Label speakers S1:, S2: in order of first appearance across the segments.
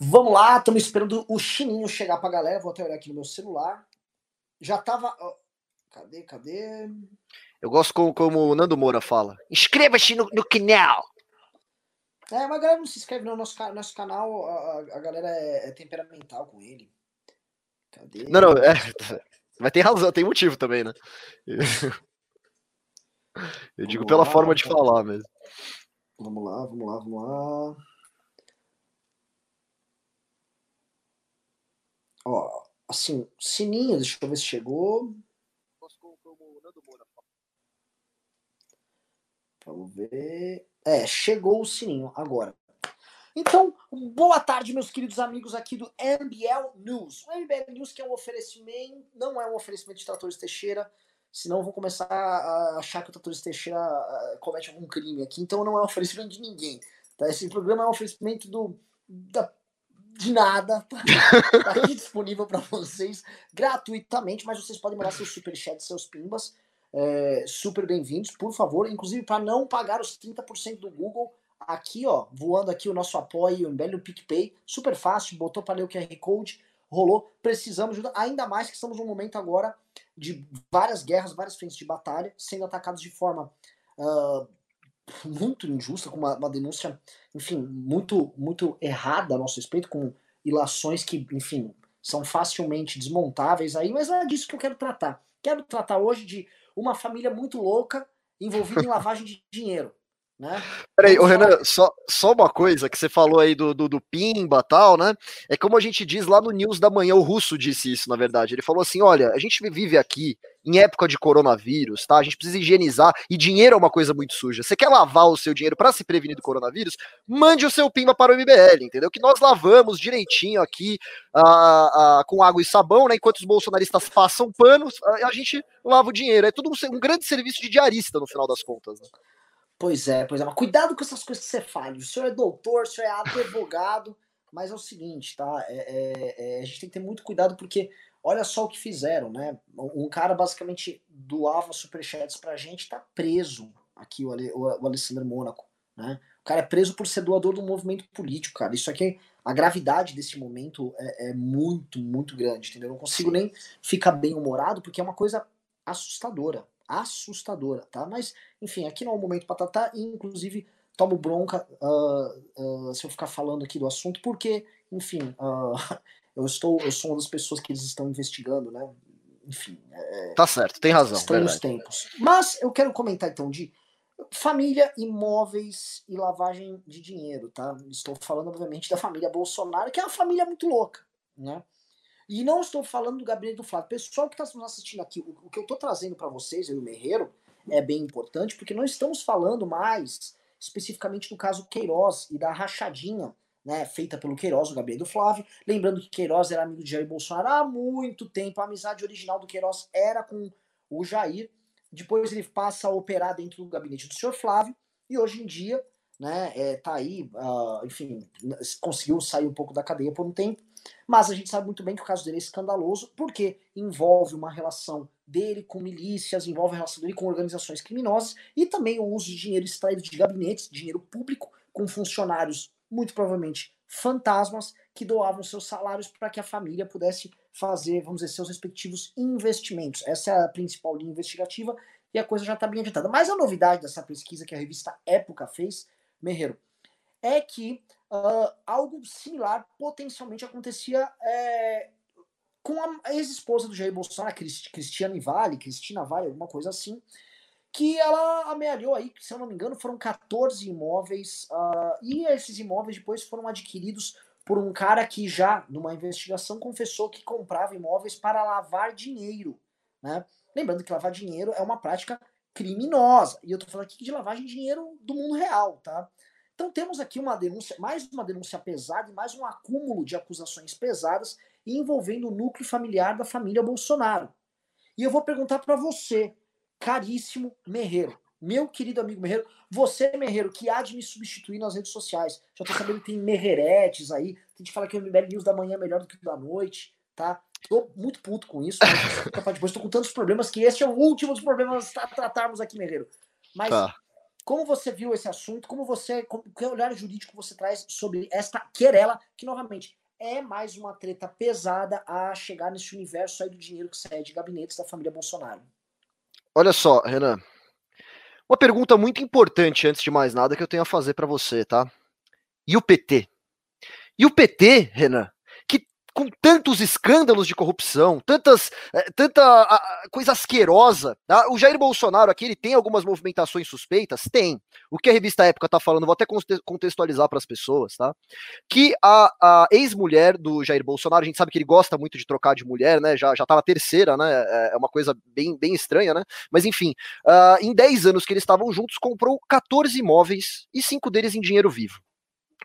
S1: Vamos lá, estamos esperando o chininho chegar pra galera. Vou até olhar aqui no meu celular. Já tava. Cadê, cadê?
S2: Eu gosto como, como o Nando Moura fala. Inscreva-se no, no canal.
S1: É, mas a galera não se inscreve no nosso, nosso canal. A, a galera é, é, temperamental com ele.
S2: Cadê? Não, não, é. Mas tem razão, tem motivo também, né? Eu digo vamos pela lá, forma de falar mesmo.
S1: Vamos lá, vamos lá, vamos lá. Ó, assim, sininho, deixa eu ver se chegou. Vamos ver. É, chegou o sininho agora. Então, boa tarde, meus queridos amigos aqui do MBL News. O MBL News que é um oferecimento, não é um oferecimento de Tratores Teixeira, senão vão começar a achar que o Tratores Teixeira ah, comete algum crime aqui, então não é um oferecimento de ninguém. Tá? Esse programa é um oferecimento do, da, de nada, tá, tá aqui disponível para vocês gratuitamente, mas vocês podem mandar seus superchats, seus pimbas, é, super bem-vindos, por favor, inclusive para não pagar os 30% do Google, aqui ó, voando aqui o nosso apoio, o Embele PicPay, super fácil, botou para ler o QR Code, rolou, precisamos ainda mais que estamos num momento agora de várias guerras, várias frentes de batalha, sendo atacados de forma uh, muito injusta, com uma, uma, denúncia, enfim, muito, muito errada a nosso respeito, com ilações que, enfim, são facilmente desmontáveis aí, mas é disso que eu quero tratar. Quero tratar hoje de uma família muito louca envolvida em lavagem de dinheiro. Né?
S2: Peraí, o Renan, só, só uma coisa que você falou aí do, do, do Pimba tal, né? É como a gente diz lá no News da Manhã, o Russo disse isso, na verdade. Ele falou assim: olha, a gente vive aqui em época de coronavírus, tá? A gente precisa higienizar e dinheiro é uma coisa muito suja. Você quer lavar o seu dinheiro para se prevenir do coronavírus? Mande o seu Pimba para o MBL, entendeu? Que nós lavamos direitinho aqui uh, uh, com água e sabão, né? Enquanto os bolsonaristas passam panos, a, a gente lava o dinheiro. É tudo um, um grande serviço de diarista no final das contas. Né?
S1: Pois é, pois é. Mas cuidado com essas coisas que você fala. O senhor é doutor, o senhor é advogado, mas é o seguinte, tá? É, é, é, a gente tem que ter muito cuidado porque olha só o que fizeram, né? Um cara basicamente doava superchats pra gente, tá preso aqui, o, Ale, o, o Alessandro Mônaco, né? O cara é preso por ser doador do movimento político, cara. Isso aqui, a gravidade desse momento é, é muito, muito grande, entendeu? Eu não consigo nem ficar bem humorado porque é uma coisa assustadora assustadora, tá? Mas, enfim, aqui não é o momento para tratar, e inclusive tomo bronca uh, uh, se eu ficar falando aqui do assunto, porque, enfim, uh, eu estou, eu sou uma das pessoas que eles estão investigando, né? Enfim.
S2: É, tá certo, tem razão.
S1: Estranhos tempos. Mas eu quero comentar então de família, imóveis e lavagem de dinheiro, tá? Estou falando, obviamente, da família Bolsonaro, que é uma família muito louca, né? E não estou falando do gabinete do Flávio. Pessoal que está nos assistindo aqui, o, o que eu estou trazendo para vocês, eu e o Merreiro, é bem importante, porque não estamos falando mais especificamente do caso Queiroz e da rachadinha né, feita pelo Queiroz, o gabinete do Flávio. Lembrando que Queiroz era amigo de Jair Bolsonaro há muito tempo. A amizade original do Queiroz era com o Jair. Depois ele passa a operar dentro do gabinete do senhor Flávio. E hoje em dia, né, é, tá aí, uh, enfim, conseguiu sair um pouco da cadeia por um tempo. Mas a gente sabe muito bem que o caso dele é escandaloso, porque envolve uma relação dele com milícias, envolve a relação dele com organizações criminosas e também o uso de dinheiro extraído de gabinetes, dinheiro público, com funcionários, muito provavelmente fantasmas, que doavam seus salários para que a família pudesse fazer, vamos dizer, seus respectivos investimentos. Essa é a principal linha investigativa e a coisa já está bem adiantada. Mas a novidade dessa pesquisa que a revista Época fez, Merreiro, é que uh, algo similar potencialmente acontecia é, com a ex-esposa do Jair Bolsonaro, Cristiane Vale, Cristina Vale, alguma coisa assim, que ela amealhou aí, se eu não me engano, foram 14 imóveis, uh, e esses imóveis depois foram adquiridos por um cara que já, numa investigação, confessou que comprava imóveis para lavar dinheiro, né? Lembrando que lavar dinheiro é uma prática criminosa. E eu tô falando aqui de lavagem de dinheiro do mundo real, tá? Então temos aqui uma denúncia, mais uma denúncia pesada e mais um acúmulo de acusações pesadas envolvendo o núcleo familiar da família Bolsonaro. E eu vou perguntar para você, caríssimo Merreiro, meu querido amigo Merreiro, você, Merreiro, que há de me substituir nas redes sociais. Já tô sabendo que tem Merreretes aí, tem gente fala que o MBL News da manhã é melhor do que o da noite, tá? Tô muito puto com isso, mas depois tô com tantos problemas que esse é o último dos problemas a tratarmos aqui, Merreiro. Mas tá. Como você viu esse assunto? Como você, com, que olhar jurídico você traz sobre esta querela, que novamente é mais uma treta pesada a chegar nesse universo aí do dinheiro que sai de gabinetes da família Bolsonaro?
S2: Olha só, Renan. Uma pergunta muito importante antes de mais nada que eu tenho a fazer para você, tá? E o PT? E o PT, Renan, com tantos escândalos de corrupção, tantas, eh, tanta coisa asquerosa. Tá? O Jair Bolsonaro aqui, ele tem algumas movimentações suspeitas? Tem. O que a revista Época está falando, vou até contextualizar para as pessoas, tá? Que a, a ex-mulher do Jair Bolsonaro, a gente sabe que ele gosta muito de trocar de mulher, né? Já, já tá terceira, né? É, é uma coisa bem, bem estranha, né? Mas enfim, uh, em 10 anos que eles estavam juntos, comprou 14 imóveis e cinco deles em dinheiro vivo.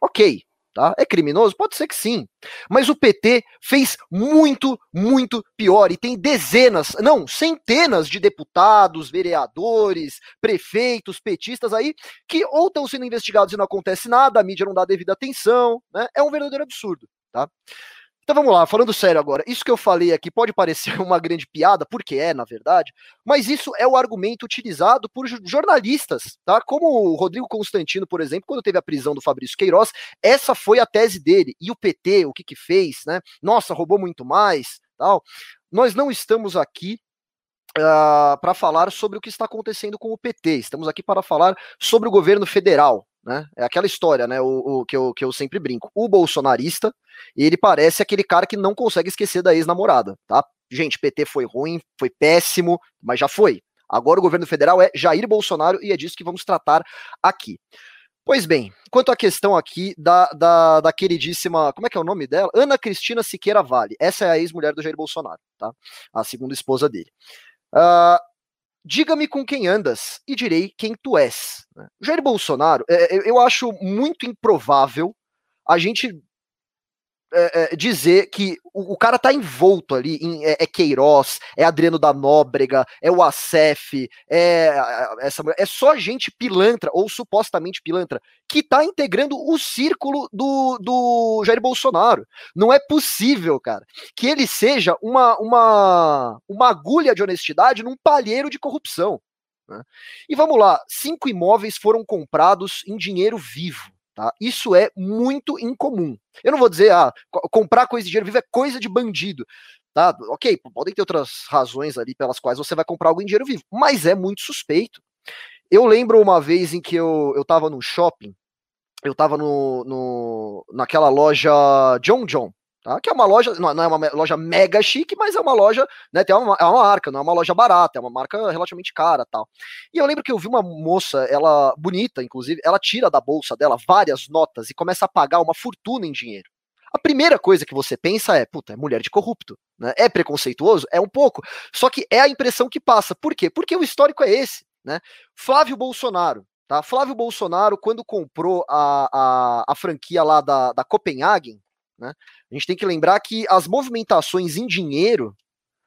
S2: Ok, Tá? É criminoso? Pode ser que sim. Mas o PT fez muito, muito pior. E tem dezenas, não, centenas de deputados, vereadores, prefeitos, petistas aí, que ou estão sendo investigados e não acontece nada, a mídia não dá devida atenção. Né? É um verdadeiro absurdo. Tá? Então vamos lá, falando sério agora. Isso que eu falei aqui pode parecer uma grande piada, porque é, na verdade, mas isso é o argumento utilizado por jornalistas, tá? Como o Rodrigo Constantino, por exemplo, quando teve a prisão do Fabrício Queiroz, essa foi a tese dele. E o PT, o que que fez, né? Nossa, roubou muito mais, tal. Nós não estamos aqui Uh, para falar sobre o que está acontecendo com o PT. Estamos aqui para falar sobre o governo federal, né? É aquela história, né? O, o, que, eu, que eu sempre brinco. O bolsonarista, ele parece aquele cara que não consegue esquecer da ex-namorada, tá? Gente, PT foi ruim, foi péssimo, mas já foi. Agora o governo federal é Jair Bolsonaro e é disso que vamos tratar aqui. Pois bem, quanto à questão aqui da, da, da, queridíssima, como é que é o nome dela? Ana Cristina Siqueira Vale. Essa é a ex-mulher do Jair Bolsonaro, tá? A segunda esposa dele. Uh, Diga-me com quem andas e direi quem tu és. Né? Jair Bolsonaro, é, é, eu acho muito improvável a gente é, é, dizer que o, o, cara tá envolto ali em é, é, Queiroz, é Adriano da Nóbrega, é o Acef, é essa é só gente pilantra ou supostamente pilantra que tá integrando o círculo do, do Jair Bolsonaro. Não é possível, cara, que ele seja uma, uma, uma agulha de honestidade num palheiro de corrupção. Né? E vamos lá, cinco imóveis foram comprados em dinheiro vivo. Tá? Isso é muito incomum. Eu não vou dizer, ah, comprar coisa de dinheiro vivo é coisa de bandido. Tá? Ok, podem ter outras razões ali pelas quais você vai comprar algo em dinheiro vivo, mas é muito suspeito. Eu lembro uma vez em que eu, eu tava no shopping, eu tava no, no, naquela loja John John, Tá? Que é uma loja, não é uma loja mega chique, mas é uma loja, né? Tem uma, é uma marca, não é uma loja barata, é uma marca relativamente cara tal. E eu lembro que eu vi uma moça, ela bonita, inclusive, ela tira da bolsa dela várias notas e começa a pagar uma fortuna em dinheiro. A primeira coisa que você pensa é, puta, é mulher de corrupto. Né? É preconceituoso? É um pouco. Só que é a impressão que passa. Por quê? Porque o histórico é esse. Né? Flávio Bolsonaro. Tá? Flávio Bolsonaro, quando comprou a, a, a franquia lá da, da Copenhagen, né? A gente tem que lembrar que as movimentações em dinheiro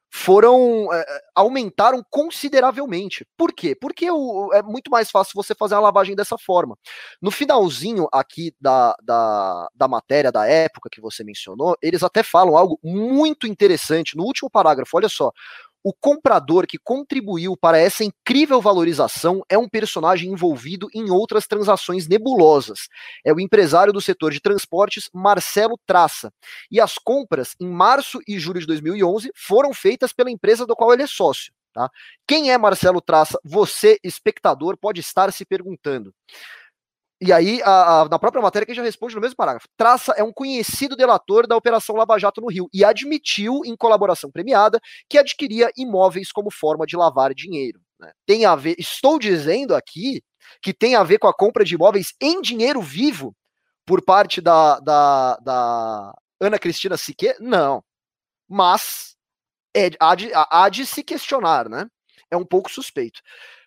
S2: foram é, aumentaram consideravelmente. Por quê? Porque o, é muito mais fácil você fazer a lavagem dessa forma. No finalzinho aqui da, da, da matéria da época que você mencionou, eles até falam algo muito interessante no último parágrafo. Olha só, o comprador que contribuiu para essa incrível valorização é um personagem envolvido em outras transações nebulosas. É o empresário do setor de transportes Marcelo Traça. E as compras em março e julho de 2011 foram feitas pela empresa do qual ele é sócio. Tá? Quem é Marcelo Traça? Você, espectador, pode estar se perguntando. E aí, a, a, na própria matéria, que já responde no mesmo parágrafo. Traça é um conhecido delator da Operação Lava Jato no Rio e admitiu, em colaboração premiada, que adquiria imóveis como forma de lavar dinheiro. Né? Tem a ver, estou dizendo aqui que tem a ver com a compra de imóveis em dinheiro vivo por parte da, da, da Ana Cristina Siquet? Não. Mas é, há, de, há de se questionar, né? É um pouco suspeito.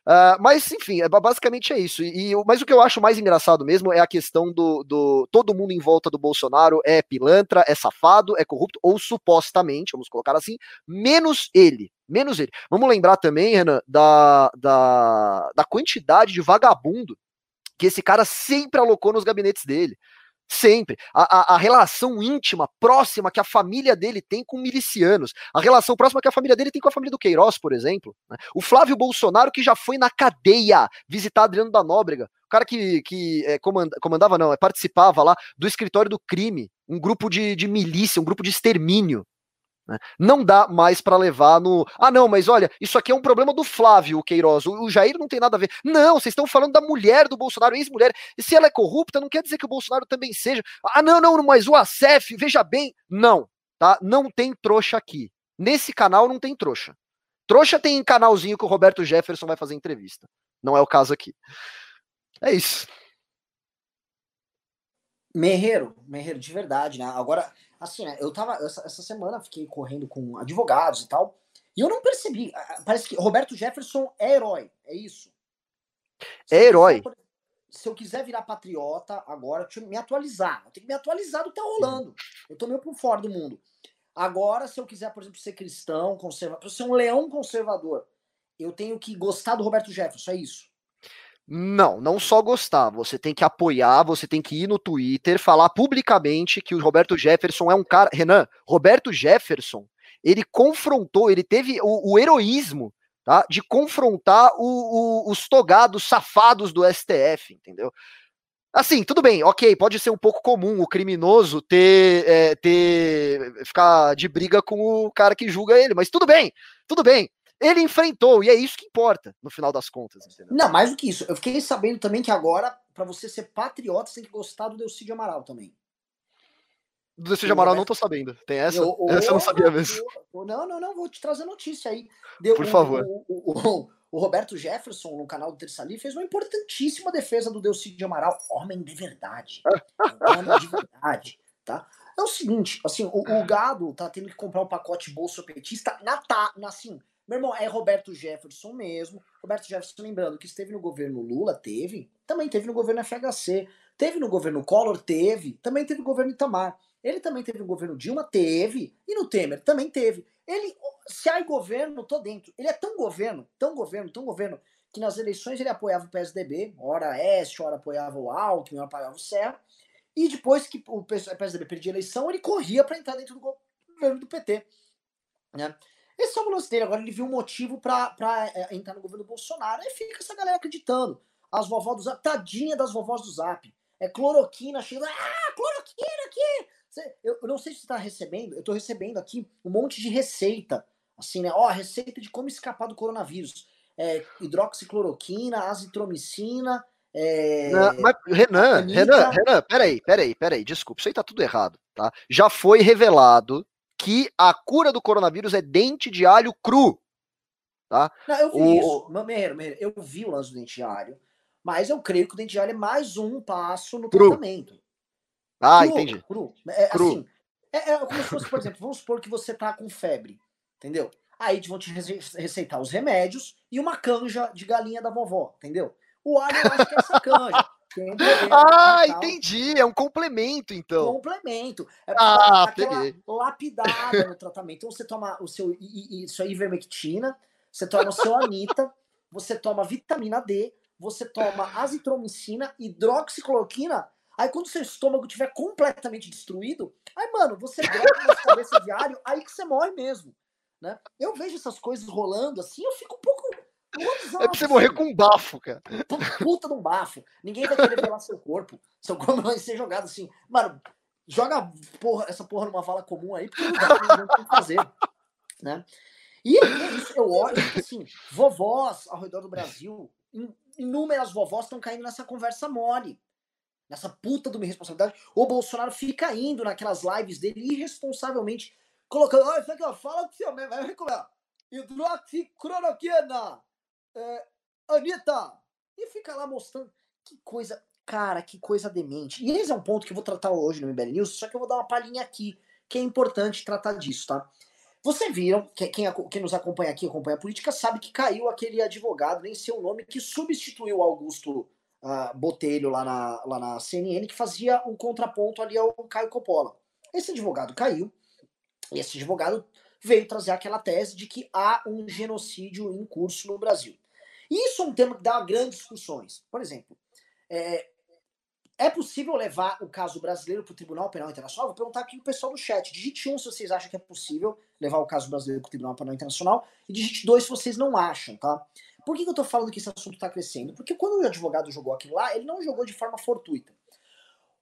S2: Uh, mas, enfim, é, basicamente é isso. E, mas o que eu acho mais engraçado mesmo é a questão do, do. Todo mundo em volta do Bolsonaro é pilantra, é safado, é corrupto, ou supostamente, vamos colocar assim, menos ele. Menos ele. Vamos lembrar também, Renan, da, da, da quantidade de vagabundo que esse cara sempre alocou nos gabinetes dele Sempre. A, a, a, relação íntima, próxima que a família dele tem com milicianos. A relação próxima que a família dele tem com a família do Queiroz, por exemplo. Né? O Flávio Bolsonaro, que já foi na cadeia visitar Adriano da Nóbrega. O cara que, que é, comanda, comandava, não, é, participava lá do escritório do crime. Um grupo de, de milícia, um grupo de extermínio. Né? Não dá mais para levar no. Ah, não, mas olha, isso aqui é um problema do Flávio Queiroz. O, o Jair não tem nada a ver. Não, vocês estão falando da mulher do Bolsonaro, ex-mulher. E se ela é corrupta, não quer dizer que o Bolsonaro também seja. Ah, não, não, mas o ACF, veja bem. Não, tá? Não tem trouxa aqui. Nesse canal não tem trouxa. Trouxa tem canalzinho que o Roberto Jefferson vai fazer entrevista. Não é o caso aqui. É isso.
S1: Merreiro, Merreiro, de verdade, né? Agora, assim, né, eu tava. Essa, essa semana fiquei correndo com advogados e tal. E eu não percebi. Parece que Roberto Jefferson é herói. É isso.
S2: Se é herói.
S1: Quiser, se eu quiser virar patriota agora, deixa eu me atualizar. Eu tenho que me atualizar do que tá rolando. Eu tô meio por fora do mundo. Agora, se eu quiser, por exemplo, ser cristão, conservador, ser um leão conservador, eu tenho que gostar do Roberto Jefferson, é isso.
S2: Não, não só gostar, você tem que apoiar, você tem que ir no Twitter, falar publicamente que o Roberto Jefferson é um cara. Renan, Roberto Jefferson, ele confrontou, ele teve o, o heroísmo tá, de confrontar o, o, os togados safados do STF, entendeu? Assim, tudo bem, ok, pode ser um pouco comum o criminoso ter, é, ter ficar de briga com o cara que julga ele, mas tudo bem, tudo bem. Ele enfrentou, e é isso que importa, no final das contas. Entendeu?
S1: Não, mais do que isso. Eu fiquei sabendo também que agora, para você ser patriota, você tem que gostar do Delcídio Amaral também.
S2: Do Delcídio Amaral não tô sabendo. Tem essa? Eu, essa eu não sabia mesmo.
S1: não, não, não, vou te trazer notícia aí. Deu,
S2: Por favor.
S1: O, o, o, Roberto Jefferson, no canal do Terça Ali, fez uma importantíssima defesa do Delcídio Amaral. Homem de verdade. Homem de verdade, tá? É o seguinte, assim, o, o gado tá tendo que comprar um pacote bolso petista na, tá, na assim, meu irmão, é Roberto Jefferson mesmo. Roberto Jefferson, lembrando que esteve no governo Lula, teve. Também teve no governo FHC. Teve no governo Collor, teve. Também teve no governo Itamar. Ele também teve no governo Dilma, teve. E no Temer, também teve. Ele, se há governo, tô dentro. Ele é tão governo, tão governo, tão governo, que nas eleições ele apoiava o PSDB, ora Este, ora apoiava o Alckmin, ora apoiava o Serra. E depois que o PSDB perdia a eleição, ele corria para entrar dentro do governo do PT. Né? Esse é o lance dele. Agora ele viu um motivo pra, pra é, entrar no governo Bolsonaro. Aí fica essa galera acreditando. As vovós do Zap, tadinha das vovós do Zap. É cloroquina, chega. Ah, cloroquina aqui! Eu, eu não sei se você tá recebendo, eu tô recebendo aqui um monte de receita. Assim, né? Ó, receita de como escapar do coronavírus. É, hidroxicloroquina, azitromicina. É...
S2: Não, Renan, Renan, Renan, peraí, peraí, peraí, desculpa, isso aí tá tudo errado, tá? Já foi revelado que a cura do coronavírus é dente de alho cru. Tá?
S1: Não, eu vi o... isso. Meira, Meira, eu vi o lance do dente de alho, mas eu creio que o dente de alho é mais um passo no cru. tratamento.
S2: Ah, cru, entendi.
S1: Cru. É, cru. Assim, é, é, como se fosse, por exemplo, vamos supor que você tá com febre, entendeu? Aí vão te receitar os remédios e uma canja de galinha da vovó, entendeu? O alho eu acho que é essa canja.
S2: Ah, entendi. É um complemento, então.
S1: Complemento.
S2: É ah, peguei.
S1: lapidada no tratamento. Então você toma o seu isso aí, ivermectina, você toma o seu anita, você toma vitamina D, você toma azitromicina, hidroxicloroquina. Aí quando seu estômago estiver completamente destruído, aí, mano, você droga na cabeça diário, aí que você morre mesmo. Né? Eu vejo essas coisas rolando assim, eu fico um pouco
S2: é pra você morrer com um bafo, cara.
S1: Puta de um bafo. Ninguém vai querer velar seu corpo. Seu corpo vai ser jogado assim. Mano, joga porra, essa porra numa vala comum aí, porque não dá, que fazer. Né? E é isso, eu olho, assim, vovós ao redor do Brasil, inúmeras vovós estão caindo nessa conversa mole. Nessa puta de uma irresponsabilidade. O Bolsonaro fica indo naquelas lives dele irresponsavelmente, colocando. Olha, isso aqui, ó, fala que seu mesmo. Vai reclamar. Hidroxicloroquina é, Anitta! E fica lá mostrando. Que coisa, cara, que coisa demente. E esse é um ponto que eu vou tratar hoje no MBL News, só que eu vou dar uma palhinha aqui, que é importante tratar disso, tá? Vocês viram, que quem, quem nos acompanha aqui, acompanha a política, sabe que caiu aquele advogado, nem sei o nome, que substituiu Augusto uh, Botelho lá na, lá na CNN, que fazia um contraponto ali ao Caio Coppola. Esse advogado caiu, e esse advogado veio trazer aquela tese de que há um genocídio em curso no Brasil. Isso é um tema que dá grandes discussões. Por exemplo, é, é possível levar o caso brasileiro para o Tribunal Penal Internacional? Vou perguntar aqui o pessoal do chat. Digite um se vocês acham que é possível levar o caso brasileiro para o Tribunal Penal Internacional e digite dois se vocês não acham, tá? Por que, que eu estou falando que esse assunto está crescendo? Porque quando o advogado jogou aquilo lá, ele não jogou de forma fortuita.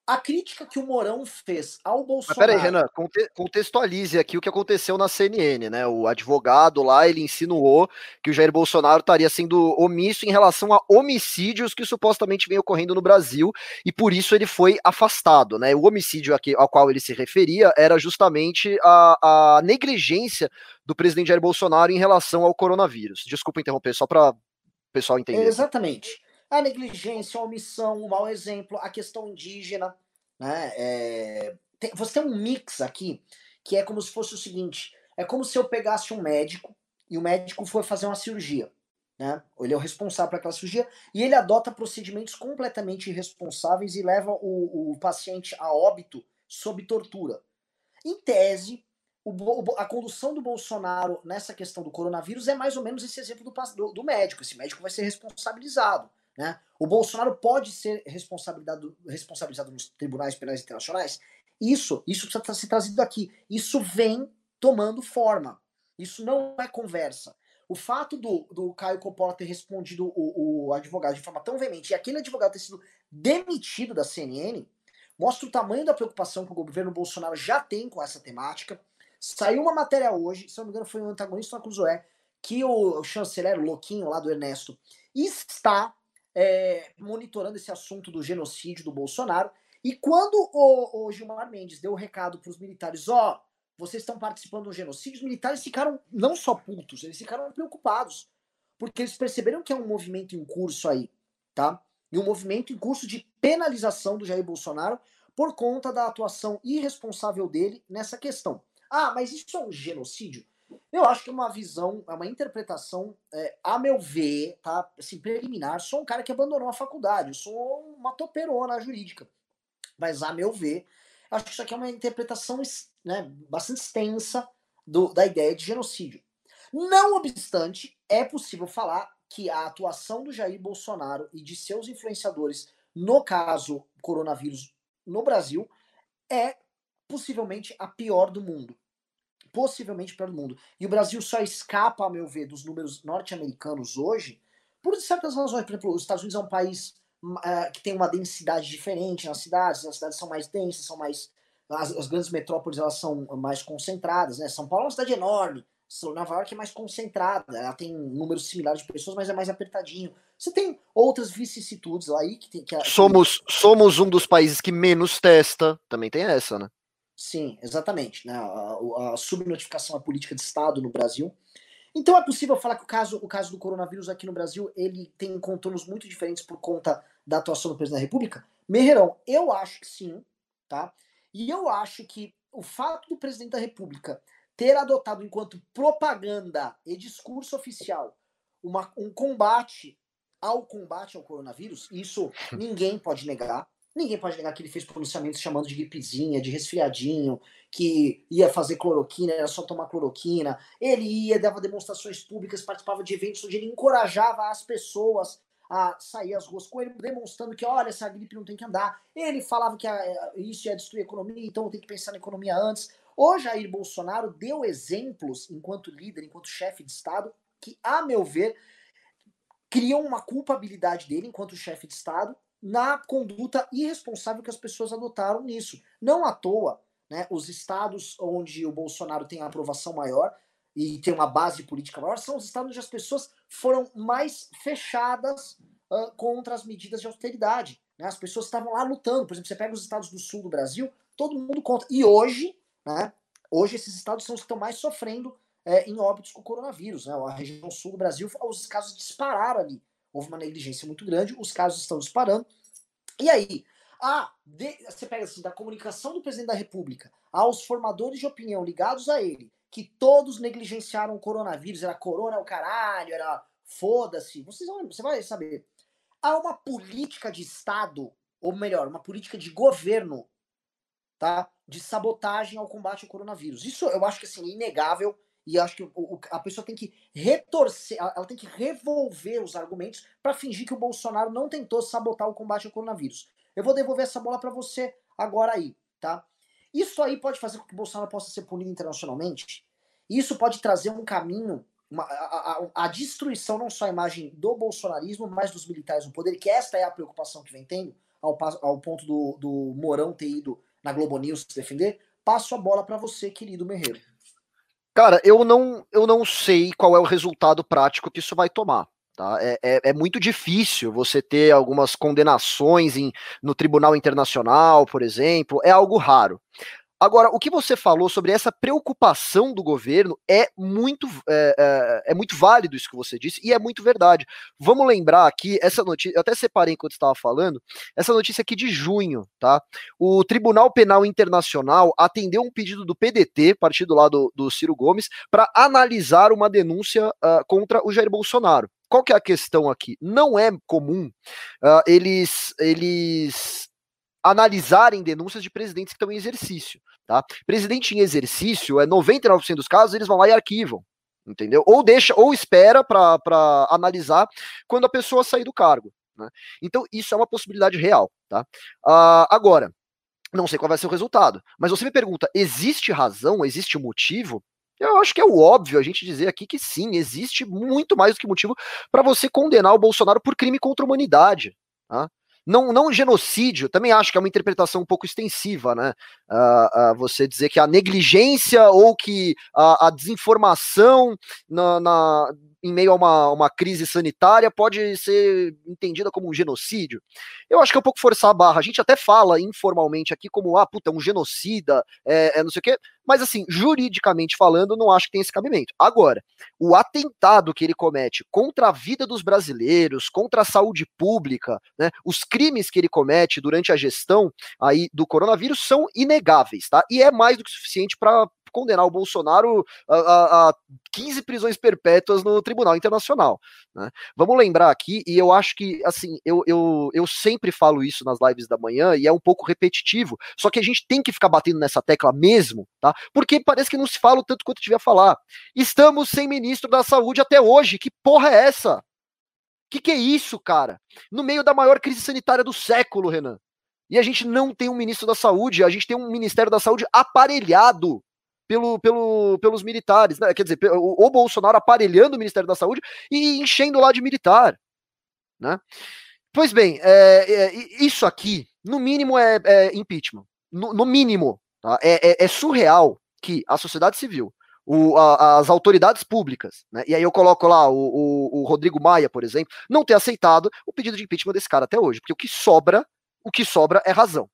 S1: A crítica que o Morão fez ao Bolsonaro.
S2: Mas peraí, Renan, contextualize aqui o que aconteceu na CNN, né? O advogado lá, ele insinuou que o Jair Bolsonaro estaria sendo omisso em relação a homicídios que supostamente vem ocorrendo no Brasil e por isso ele foi afastado, né? O homicídio aqui, ao qual ele se referia era justamente a, a negligência do presidente Jair Bolsonaro em relação ao coronavírus. Desculpa interromper, só para o pessoal entender.
S1: Exatamente a negligência, a omissão, o mau exemplo, a questão indígena. Né? É, tem, você tem um mix aqui que é como se fosse o seguinte: é como se eu pegasse um médico e o médico for fazer uma cirurgia. Né? Ele é o responsável por aquela cirurgia e ele adota procedimentos completamente irresponsáveis e leva o, o paciente a óbito sob tortura. Em tese, o, a condução do Bolsonaro nessa questão do coronavírus é mais ou menos esse exemplo do, do, do médico. Esse médico vai ser responsabilizado. Né? O Bolsonaro pode ser responsabilizado, responsabilizado nos tribunais penais internacionais? Isso, isso precisa ser trazido aqui. Isso vem tomando forma. Isso não é conversa. O fato do, do Caio Coppola ter respondido o, o advogado de forma tão veemente e aquele advogado ter sido demitido da CNN mostra o tamanho da preocupação que o governo Bolsonaro já tem com essa temática. Saiu uma matéria hoje, se não me engano foi um antagonista na Cruzoé, que o chanceler, o louquinho lá do Ernesto, está é, monitorando esse assunto do genocídio do Bolsonaro. E quando o, o Gilmar Mendes deu o recado para os militares, ó, oh, vocês estão participando do genocídio, os militares ficaram não só putos, eles ficaram preocupados. Porque eles perceberam que é um movimento em curso aí, tá? E um movimento em curso de penalização do Jair Bolsonaro por conta da atuação irresponsável dele nessa questão. Ah, mas isso é um genocídio? Eu acho que é uma visão, é uma interpretação, é, a meu ver, tá? Assim, preliminar. Sou um cara que abandonou a faculdade, sou uma toperona jurídica. Mas, a meu ver, acho que isso aqui é uma interpretação né, bastante extensa do, da ideia de genocídio. Não obstante, é possível falar que a atuação do Jair Bolsonaro e de seus influenciadores no caso coronavírus no Brasil é possivelmente a pior do mundo possivelmente para o mundo. E o Brasil só escapa, a meu ver, dos números norte-americanos hoje por certas razões. Por exemplo, os Estados Unidos é um país uh, que tem uma densidade diferente nas cidades, as cidades são mais densas, são mais. As, as, grandes metrópoles elas são mais concentradas, né? São Paulo é uma cidade enorme, Nova York é mais concentrada, ela tem um número similar de pessoas, mas é mais apertadinho. Você tem outras vicissitudes aí que tem que.
S2: Somos, somos um dos países que menos testa, também tem essa, né?
S1: Sim, exatamente. Né? A, a subnotificação à política de Estado no Brasil. Então é possível falar que o caso, o caso do coronavírus aqui no Brasil ele tem contornos muito diferentes por conta da atuação do presidente da República? Merreirão, eu acho que sim, tá? E eu acho que o fato do presidente da República ter adotado enquanto propaganda e discurso oficial uma, um combate ao combate ao coronavírus, isso ninguém pode negar. Ninguém pode negar que ele fez pronunciamentos chamando de gripezinha, de resfriadinho, que ia fazer cloroquina, era só tomar cloroquina. Ele ia, dava demonstrações públicas, participava de eventos onde ele encorajava as pessoas a sair às ruas com ele, demonstrando que, olha, essa gripe não tem que andar. Ele falava que a, isso ia destruir a economia, então tem que pensar na economia antes. O Jair Bolsonaro deu exemplos, enquanto líder, enquanto chefe de Estado, que, a meu ver, criam uma culpabilidade dele enquanto chefe de Estado na conduta irresponsável que as pessoas adotaram nisso. Não à toa, né, os estados onde o Bolsonaro tem a aprovação maior e tem uma base política maior são os estados onde as pessoas foram mais fechadas uh, contra as medidas de austeridade. Né? As pessoas estavam lá lutando. Por exemplo, você pega os estados do sul do Brasil, todo mundo contra. E hoje, né, hoje esses estados são os que estão mais sofrendo é, em óbitos com o coronavírus. Né? A região sul do Brasil, os casos dispararam ali houve uma negligência muito grande, os casos estão disparando. E aí, ah, de, você pega assim, da comunicação do presidente da República aos formadores de opinião ligados a ele, que todos negligenciaram o coronavírus, era corona o caralho, era foda-se. Vocês vão, você vai saber. Há uma política de Estado, ou melhor, uma política de governo, tá? De sabotagem ao combate ao coronavírus. Isso eu acho que assim, é inegável. E acho que o, o, a pessoa tem que retorcer, ela tem que revolver os argumentos para fingir que o Bolsonaro não tentou sabotar o combate ao coronavírus. Eu vou devolver essa bola para você agora aí, tá? Isso aí pode fazer com que o Bolsonaro possa ser punido internacionalmente. Isso pode trazer um caminho, uma, a, a, a, destruição não só a imagem do bolsonarismo, mas dos militares no poder, que esta é a preocupação que vem tendo, ao, ao ponto do, do Mourão ter ido na Globo News se defender. Passo a bola para você, querido Merreiro.
S2: Cara, eu não, eu não sei qual é o resultado prático que isso vai tomar. Tá? É, é, é, muito difícil você ter algumas condenações em, no Tribunal Internacional, por exemplo, é algo raro. Agora, o que você falou sobre essa preocupação do governo é muito, é, é, é, muito válido isso que você disse e é muito verdade. Vamos lembrar aqui, essa notícia, eu até separei enquanto estava falando, essa notícia aqui de junho, tá? O Tribunal Penal Internacional atendeu um pedido do PDT, partido lá do, do Ciro Gomes, para analisar uma denúncia uh, contra o Jair Bolsonaro. Qual que é a questão aqui? Não é comum uh, eles, eles analisarem denúncias de presidentes que estão em exercício, tá? Presidente em exercício, é 99% dos casos, eles vão lá e arquivam, entendeu? Ou deixa, ou espera para analisar quando a pessoa sair do cargo, né? Então, isso é uma possibilidade real, tá? Uh, agora, não sei qual vai ser o resultado, mas você me pergunta, existe razão, existe motivo? Eu acho que é o óbvio a gente dizer aqui que sim, existe muito mais do que motivo para você condenar o Bolsonaro por crime contra a humanidade. Tá? Não, não genocídio, também acho que é uma interpretação um pouco extensiva, né? Uh, uh, você dizer que a negligência ou que a, a desinformação na, na, em meio a uma, uma crise sanitária pode ser entendida como um genocídio. Eu acho que é um pouco forçar a barra. A gente até fala informalmente aqui como, ah, puta, um genocida, é, é não sei o quê, mas assim, juridicamente falando, não acho que tem esse cabimento. Agora, o atentado que ele comete contra a vida dos brasileiros, contra a saúde pública, né, os crimes que ele comete durante a gestão aí do coronavírus são inegáveis, tá? E é mais do que suficiente para condenar o Bolsonaro a, a, a 15 prisões perpétuas no Tribunal Internacional. Né? Vamos lembrar aqui, e eu acho que, assim, eu, eu, eu sempre falo isso nas lives da manhã, e é um pouco repetitivo, só que a gente tem que ficar batendo nessa tecla mesmo, tá? Porque parece que não se fala o tanto quanto devia falar. Estamos sem ministro da saúde até hoje, que porra é essa? Que que é isso, cara? No meio da maior crise sanitária do século, Renan. E a gente não tem um ministro da saúde, a gente tem um Ministério da Saúde aparelhado pelo, pelo, pelos militares, né? quer dizer, o, o, Bolsonaro aparelhando o Ministério da Saúde e enchendo lá de militar. Né? Pois bem, é, é, isso aqui, no mínimo, é, é impeachment. No, no mínimo, tá? É, é, é, surreal que a sociedade civil, o, a, as autoridades públicas, né? e aí eu coloco lá o, o, o Rodrigo Maia, por exemplo, não ter aceitado o pedido de impeachment desse cara até hoje, porque o que sobra, o que sobra é razão.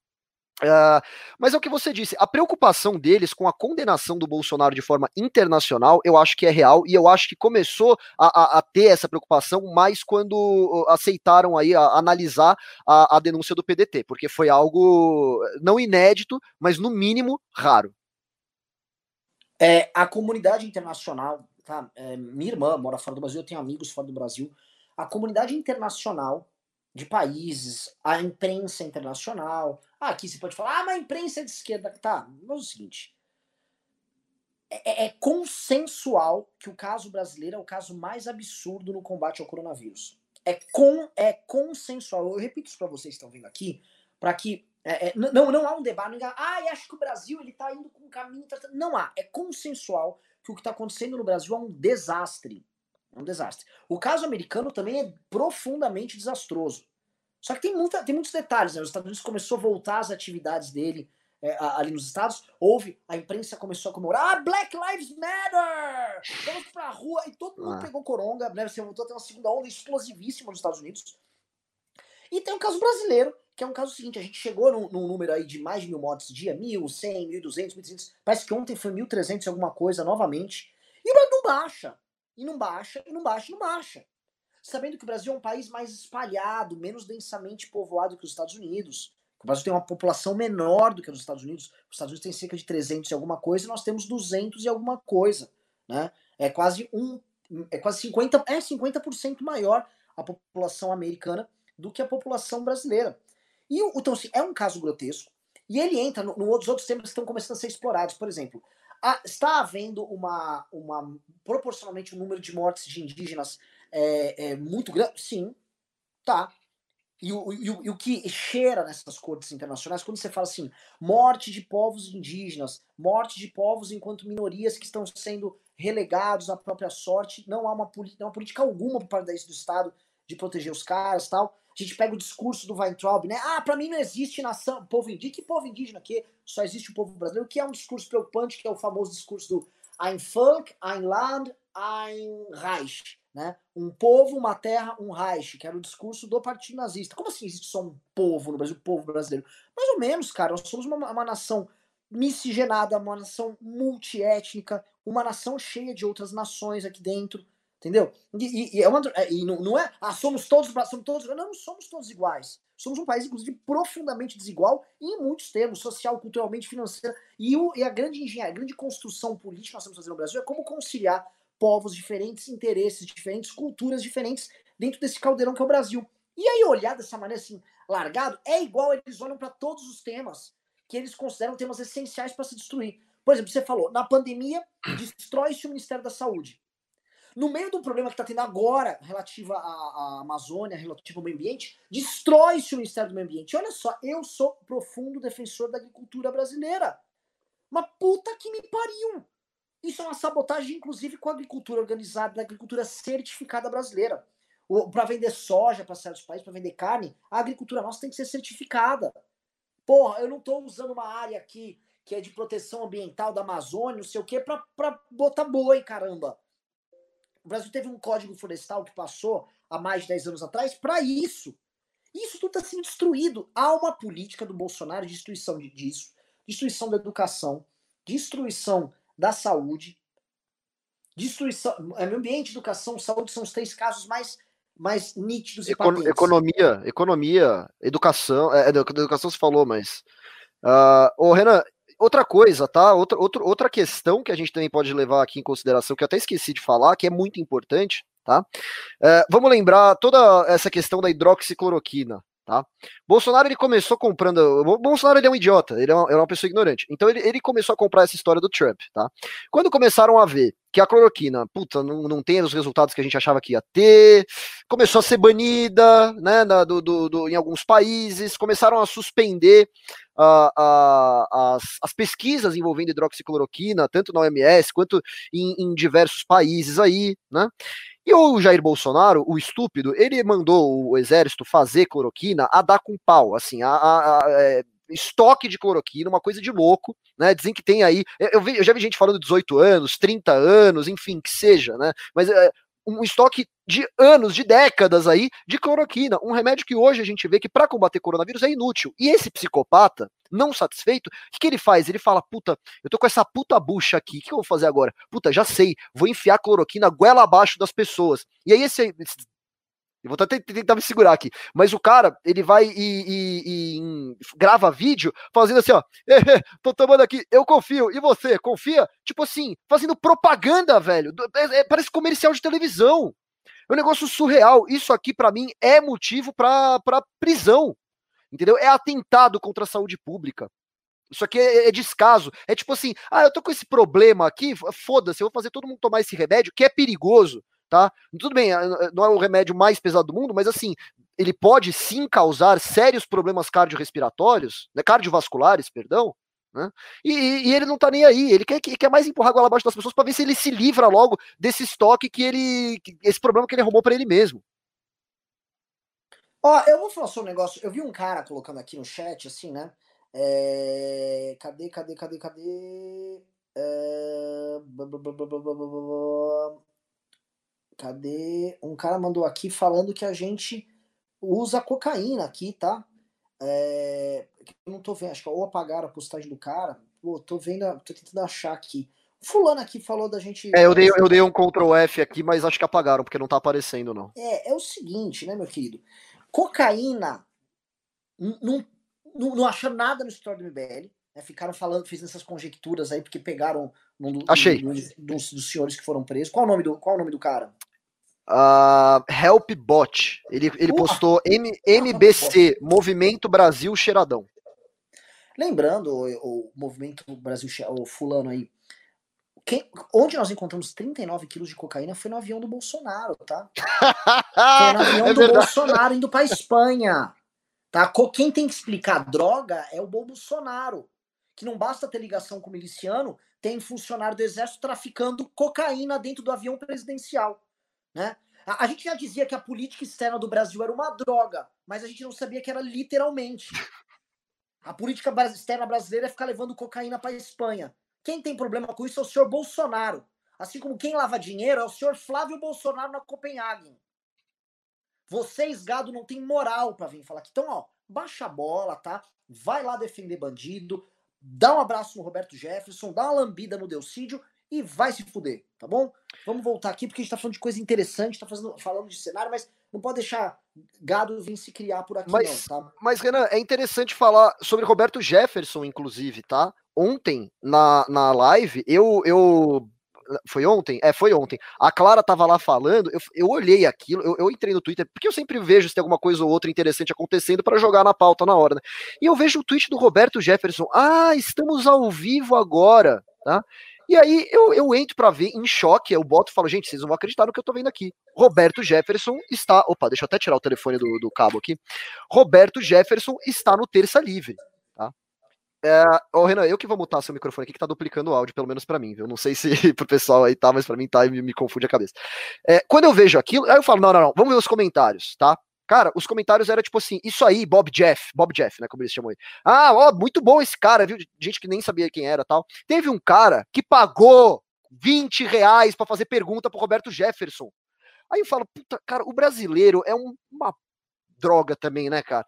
S2: Uh, mas é o que você disse, a preocupação deles com a condenação do Bolsonaro de forma internacional, eu acho que é real, e eu acho que começou a, a, a ter essa preocupação mais quando aceitaram aí a, analisar a, denúncia do PDT, porque foi algo não inédito, mas no mínimo raro.
S1: É, a comunidade internacional, tá? É, minha irmã mora fora do Brasil, eu tenho amigos fora do Brasil. A comunidade internacional de países, a imprensa internacional. Ah, aqui você pode falar, ah, mas a imprensa é de esquerda. Tá, mas é o seguinte. É, é, é, consensual que o caso brasileiro é o caso mais absurdo no combate ao coronavírus. É, com, é consensual. Eu repito isso para vocês que estão vendo aqui, para que. É, é, não, não há um debate, ninguém, ah, acho que o Brasil ele tá indo com um caminho. Tá, não há. É consensual que o que está acontecendo no Brasil é um desastre. É um desastre. O caso americano também é profundamente desastroso. Só que tem, muita, tem muitos detalhes. Né? Os Estados Unidos começou a voltar às atividades dele é, ali nos Estados. Houve, a imprensa começou a comemorar. Ah, Black Lives Matter! Vamos pra rua. E todo mundo ah. pegou coronga. Né? Você voltou a ter uma segunda onda explosivíssima nos Estados Unidos. E tem um caso brasileiro, que é um caso seguinte. A gente chegou num, num número aí de mais de mil mortes dia. Mil, cem, mil duzentos, mil trezentos. Parece que ontem foi mil trezentos alguma coisa novamente. E não baixa e não baixa, e não baixa, e não baixa. Sabendo que o Brasil é um país mais espalhado, menos densamente povoado que os Estados Unidos. O Brasil tem uma população menor do que os Estados Unidos. Os Estados Unidos tem cerca de 300 e alguma coisa, e nós temos 200 e alguma coisa. Né? É quase um. É quase 50%, é 50% maior a população americana do que a população brasileira. E então, assim, é um caso grotesco. E ele entra no, no outros, outros temas que estão começando a ser explorados. Por exemplo, está havendo uma, uma proporcionalmente um número de mortes de indígenas é, é muito grande? Sim, tá. e o, e, o, e o que cheira nessas cortes internacionais, quando você fala assim, morte de povos indígenas, morte de povos enquanto minorias que estão sendo relegados à própria sorte, não há uma, não há política alguma por parte do Estado de proteger os caras tal. A gente pega o discurso do Weintraub, né? Ah, para mim não existe nação, povo indígena. Que povo indígena aqui? Só existe o povo brasileiro, que é um discurso preocupante, que é o famoso discurso do Ein Volk, ein Land, ein Reich. Né? Um povo, uma terra, um Reich, que era o discurso do Partido Nazista. Como assim existe só um povo no Brasil, povo brasileiro? Mais ou menos, cara. Nós somos uma, uma nação miscigenada, uma nação multiétnica, uma nação cheia de outras nações aqui dentro. Entendeu? E, e, é uma, é, e não, não, é, ah, somos todos, somos todos, não, não somos todos iguais. Somos um país, inclusive, profundamente desigual em muitos termos, social, culturalmente, financeiro. E, o, e a grande engenharia, a grande construção política que nós estamos fazendo no Brasil é como conciliar povos diferentes, interesses diferentes, culturas diferentes dentro desse caldeirão que é o Brasil. E aí, olhar dessa maneira assim, largado, é igual eles olham para todos os temas que eles consideram temas essenciais para se destruir. Por exemplo, você falou, na pandemia, destrói-se o Ministério da Saúde. No meio do problema que está tendo agora, relativa à, à, Amazônia, relativo ao meio ambiente, destrói-se o Ministério do Meio Ambiente. Olha só, eu sou profundo defensor da agricultura brasileira. Uma puta que me pariu! Isso é uma sabotagem, inclusive, com a agricultura organizada, da agricultura certificada brasileira. Para vender soja para certos países, para vender carne, a agricultura nossa tem que ser certificada. Porra, eu não estou usando uma área aqui que é de proteção ambiental da Amazônia, não sei o quê, para botar boi, caramba. O Brasil teve um código florestal que passou há mais de 10 anos atrás para isso. Isso tudo está sendo destruído. Há uma política do Bolsonaro de destruição disso, destruição da educação, destruição da saúde, destruição. É, meio ambiente, educação, saúde são os três casos mais, mais nítidos e
S2: Econ Economia, economia, educação. É, educação se falou, mas. Uh, ô, Renan, outra coisa, tá? Outra, outra, outra questão que a gente também pode levar aqui em consideração, que eu até esqueci de falar, que é muito importante, tá? É, vamos lembrar toda essa questão da hidroxicloroquina, tá? Bolsonaro ele começou comprando. Bolsonaro ele é um idiota, ele é uma, é uma pessoa ignorante. Então ele, ele começou a comprar essa história do Trump, tá? Quando começaram a ver que a cloroquina, puta, não, não tem os resultados que a gente achava que ia ter, começou a ser banida, né, na, do, do, do, em alguns países, começaram a suspender uh, uh, as, as, pesquisas envolvendo hidroxicloroquina, tanto na OMS quanto em, em diversos países aí, né? E o Jair Bolsonaro, o estúpido, ele mandou o exército fazer cloroquina a dar com pau, assim, a, a, a é, estoque de cloroquina, uma coisa de louco, né? Dizem que tem aí. Eu, vi, eu, já vi gente falando 18 anos, 30 anos, enfim, que seja, né? Mas é, um estoque de anos, de décadas aí, de cloroquina, um remédio que hoje a gente vê que para combater coronavírus é inútil. E esse psicopata, não satisfeito, o que, que, ele faz? Ele fala, puta, eu tô com essa puta bucha aqui, o que, que eu vou fazer agora? Puta, já sei, vou enfiar cloroquina goela abaixo das pessoas. E aí esse, esse eu vou tentar, tentar me segurar aqui. Mas o cara, ele vai e, e, e grava vídeo fazendo assim, ó. tô tomando aqui, eu confio. E você, confia? Tipo assim, fazendo propaganda, velho. É, é, parece comercial de televisão. É um negócio surreal. Isso aqui, para mim, é motivo para prisão. Entendeu? É atentado contra a saúde pública. Isso aqui é, é, descaso. É tipo assim, ah, eu tô com esse problema aqui, foda-se, eu vou fazer todo mundo tomar esse remédio, que é perigoso tá? Tudo bem, não é o remédio mais pesado do mundo, mas assim, ele pode sim causar sérios problemas cardiorrespiratórios, né, cardiovasculares, perdão, né? E, e, ele não tá nem aí, ele quer, quer mais empurrar a goela abaixo das pessoas para ver se ele se livra logo desse estoque que ele. esse problema que ele arrumou para ele mesmo.
S1: Ó, eu vou falar só um negócio. Eu vi um cara colocando aqui no chat, assim, né? É... Cadê, cadê, cadê, cadê? É... Cadê? Um cara mandou aqui falando que a gente usa cocaína aqui, tá? É... Eu não tô vendo, acho que ou apagaram a postagem do cara. Pô, tô vendo, tô tentando achar aqui. Fulano aqui falou da gente.
S2: É, eu dei, eu dei um Ctrl F aqui, mas acho que apagaram, porque não tá aparecendo, não.
S1: É, é o seguinte, né, meu querido? Cocaína não, não, não achou nada no história do MBL. Né, ficaram falando, fazendo essas conjecturas aí, porque pegaram um do,
S2: Achei.
S1: dos, dos, senhores que foram presos. Qual o nome do, qual o nome do cara?
S2: Uh, Helpbot. Ele, ele postou M, MBC, Movimento Brasil Cheiradão.
S1: Lembrando, o, o Movimento Brasil, o fulano aí, quem, onde nós encontramos 39 quilos de cocaína foi no avião do Bolsonaro, tá? Foi no avião é do Bolsonaro indo para Espanha. Tá? Quem tem que explicar droga é o Bolsonaro. Que não basta ter ligação com o miliciano, tem funcionário do exército traficando cocaína dentro do avião presidencial. Né? A, a gente já dizia que a política externa do Brasil era uma droga, mas a gente não sabia que era literalmente. A política externa brasileira é ficar levando cocaína para Espanha. Quem tem problema com isso é o senhor Bolsonaro. Assim como quem lava dinheiro é o senhor Flávio Bolsonaro na Copenhagen. Vocês, gado, não tem moral para vir falar aqui. Então, ó, baixa a bola, tá? Vai lá defender bandido, dá um abraço no Roberto Jefferson, dá uma lambida no Delcídio e vai se fuder, tá bom? Vamos voltar aqui porque a gente tá falando de coisa interessante, tá fazendo, falando de cenário, mas não pode deixar gado vir se criar por aqui,
S2: mas,
S1: não, tá?
S2: Mas, Renan, é interessante falar sobre Roberto Jefferson, inclusive, tá? Ontem, na, na live, eu, eu foi ontem? É, foi ontem. A Clara tava lá falando, eu, eu olhei aquilo, eu, eu, entrei no Twitter, porque eu sempre vejo se tem alguma coisa ou outra interessante acontecendo para jogar na pauta na hora, né? E eu vejo o tweet do Roberto Jefferson. Ah, estamos ao vivo agora, tá? E aí eu, eu entro para ver em choque, eu boto e falo, gente, vocês não vão acreditar no que eu tô vendo aqui. Roberto Jefferson está. Opa, deixa eu até tirar o telefone do, do cabo aqui. Roberto Jefferson está no Terça Livre. Tá? É, oh, Renan, eu que vou mutar seu microfone aqui que tá duplicando o áudio, pelo menos para mim, viu? Não sei se pro pessoal aí tá, mas para mim tá e me, me, confunde a cabeça. É, quando eu vejo aquilo, aí eu falo, não, não, não, vamos ver os comentários, tá? Cara, os comentários eram tipo assim, isso aí, Bob Jeff, Bob Jeff, né, como eles chamam ele. Ah, ó, muito bom esse cara, viu? Gente que nem sabia quem era tal. Teve um cara que pagou 20 reais para fazer pergunta pro Roberto Jefferson. Aí eu falo, puta, cara, o brasileiro é um, uma droga também, né, cara?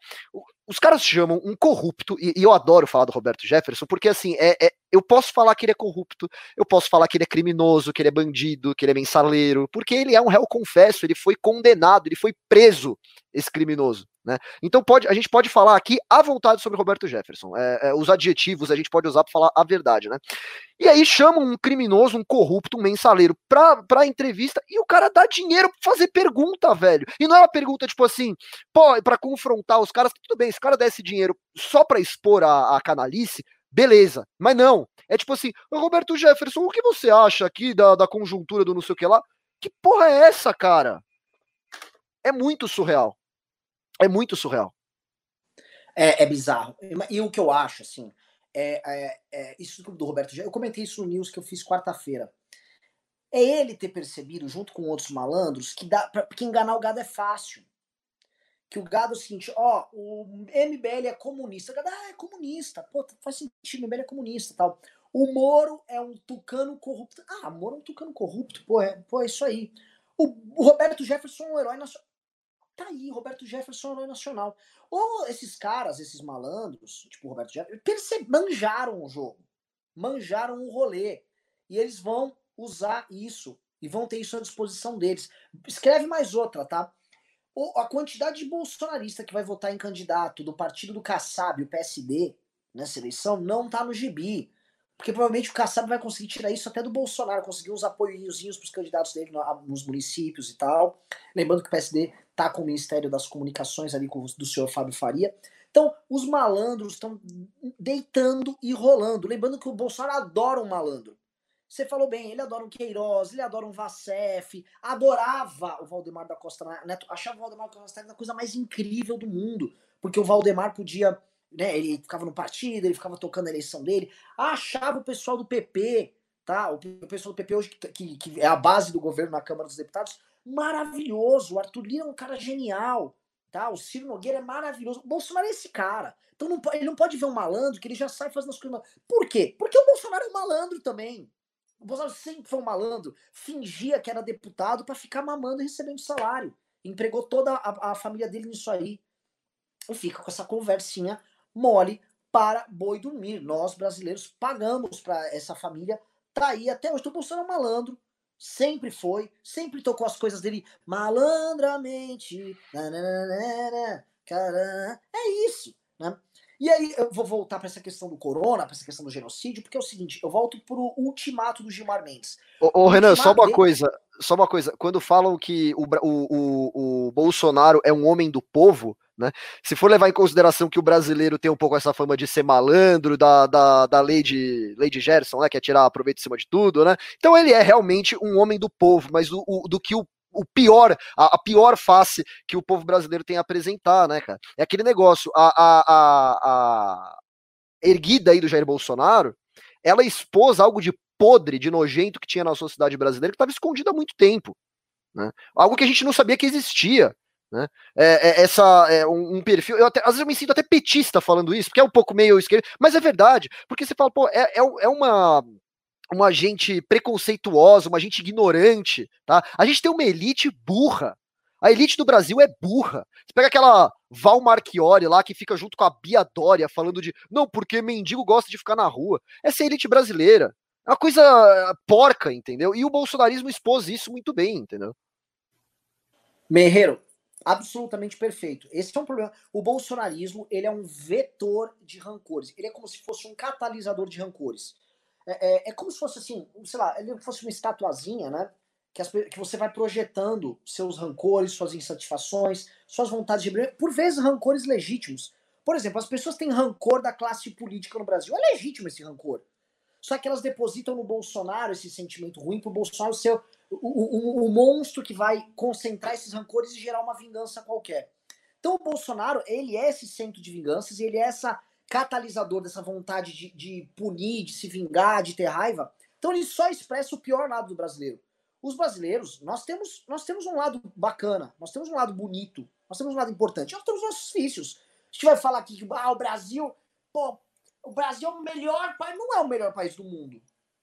S2: Os caras chamam um corrupto, e, e, eu adoro falar do Roberto Jefferson, porque assim, é, é, eu posso falar que ele é corrupto, eu posso falar que ele é criminoso, que ele é bandido, que ele é mensaleiro, porque ele é um réu confesso, ele foi condenado, ele foi preso, esse criminoso. Né? Então pode, a gente pode falar aqui à vontade sobre Roberto Jefferson. É, é, os adjetivos a gente pode usar para falar a verdade, né? E aí chamam um criminoso, um corrupto, um mensaleiro pra, pra entrevista e o cara dá dinheiro pra fazer pergunta, velho. E não é uma pergunta tipo assim, pô, pra confrontar os caras, tudo bem, se o cara der esse dinheiro só pra expor a, a canalice, beleza. Mas não. É tipo assim, Roberto Jefferson, o que você acha aqui da, da conjuntura do não sei o que lá? Que porra é essa, cara? É muito surreal. É muito surreal.
S1: É, é bizarro. E o que eu acho, assim, é, é, é isso do Roberto Eu comentei isso no news que eu fiz quarta-feira. É ele ter percebido, junto com outros malandros, que, dá, pra, que enganar o gado é fácil. Que o gado é o seguinte, ó, o MBL é comunista. O gado, ah, é comunista. Pô, faz sentido, o MBL é comunista tal. O Moro é um tucano corrupto. Ah, Moro é um tucano corrupto. Pô, é, pô, é isso aí. O, o Roberto Jefferson é um herói nacional. Tá aí, Roberto Jefferson é herói nacional. Ou esses caras, esses malandros, tipo o Roberto Jefferson, manjaram o jogo. Manjaram o rolê. E eles vão usar isso. E vão ter isso à disposição deles. Escreve mais outra, tá? A quantidade de bolsonarista que vai votar em candidato do partido do Kassab, o PSD, nessa eleição, não tá no gibi. Porque provavelmente o Kassab vai conseguir tirar isso até do Bolsonaro, conseguir uns apoiozinhos para os candidatos dele nos municípios e tal. Lembrando que o PSD tá com o Ministério das Comunicações ali com, do senhor Fábio Faria. Então, os malandros estão deitando e rolando. Lembrando que o Bolsonaro adora um malandro. Você falou bem, ele adora um Queiroz, ele adora um Vacef, adorava o Valdemar da Costa Neto, achava o Valdemar da Costa Neto a coisa mais incrível do mundo, porque o Valdemar podia né, ele ficava no partido, ele ficava tocando a eleição dele, achava o pessoal do PP, tá? O pessoal do PP hoje, que, que é a base do governo na Câmara dos Deputados, maravilhoso. O Arthur Lira é um cara genial, tá? O Ciro Nogueira é maravilhoso. O Bolsonaro é esse cara. Então não, ele não pode ver um malandro que ele já sai fazendo as coisas. Por quê? Porque o Bolsonaro é um malandro também. O Bolsonaro sempre foi um malandro, fingia que era deputado para ficar mamando e recebendo salário. Empregou toda a, a família dele nisso aí. E fica com essa conversinha mole para boi dormir. Nós, brasileiros, pagamos para essa família tá aí até hoje. Então, o Bolsonaro é um malandro, sempre foi, sempre tocou as coisas dele malandramente. Nananana, é isso, né? E aí eu vou voltar para essa questão do corona, para essa questão do genocídio, porque é o seguinte, eu volto pro ultimato do Gilmar Mendes.
S2: Ô, ô Renan, só uma dele... coisa, só uma coisa, quando falam que o, o, o, o, Bolsonaro é um homem do povo, né? Se for levar em consideração que o brasileiro tem um pouco essa fama de ser malandro, da, da, da lei, de, lei de Gerson, né? Que é tirar proveito em cima de tudo, né? Então ele é realmente um homem do povo, mas do, do que o o pior, a, a, pior face que o povo brasileiro tem a apresentar, né, cara? É aquele negócio, a, a, a, erguida aí do Jair Bolsonaro, ela expôs algo de podre, de nojento que tinha na sociedade brasileira que estava escondido há muito tempo. Né? Algo que a gente não sabia que existia. Né? É, é, essa é um, um, perfil. Eu até, às vezes eu me sinto até petista falando isso, porque é um pouco meio esquerdo, mas é verdade, porque você fala, pô, é, é, é uma uma gente preconceituosa, uma gente ignorante, tá? A gente tem uma elite burra. A elite do Brasil é burra. Você pega aquela Val Marchiori lá que fica junto com a Bia Dória falando de não, porque mendigo gosta de ficar na rua. Essa é a elite brasileira. É uma coisa porca, entendeu? E o bolsonarismo expôs isso muito bem, entendeu?
S1: Merreiro, absolutamente perfeito. Esse é um problema. O bolsonarismo, ele é um vetor de rancores. Ele é como se fosse um catalisador de rancores. É, é, é como se fosse assim, sei lá, ele fosse uma estatuazinha, né? Que, as, que você vai projetando seus rancores, suas insatisfações, suas vontades de por vezes rancores legítimos. Por exemplo, as pessoas têm rancor da classe política no Brasil. É legítimo esse rancor. Só que elas depositam no Bolsonaro esse sentimento ruim pro Bolsonaro ser o, o, o, o monstro que vai concentrar esses rancores e gerar uma vingança qualquer. Então o Bolsonaro, ele é esse centro de vinganças e ele é essa catalisador dessa vontade de, de punir, de se vingar, de ter raiva. Então ele só expressa o pior lado do brasileiro. Os brasileiros, nós temos, nós temos um lado bacana, nós temos um lado bonito, nós temos um lado importante, nós temos nossos vícios. A gente vai falar aqui que ah, o Brasil, pô, o Brasil é o melhor país, não é o melhor país do mundo.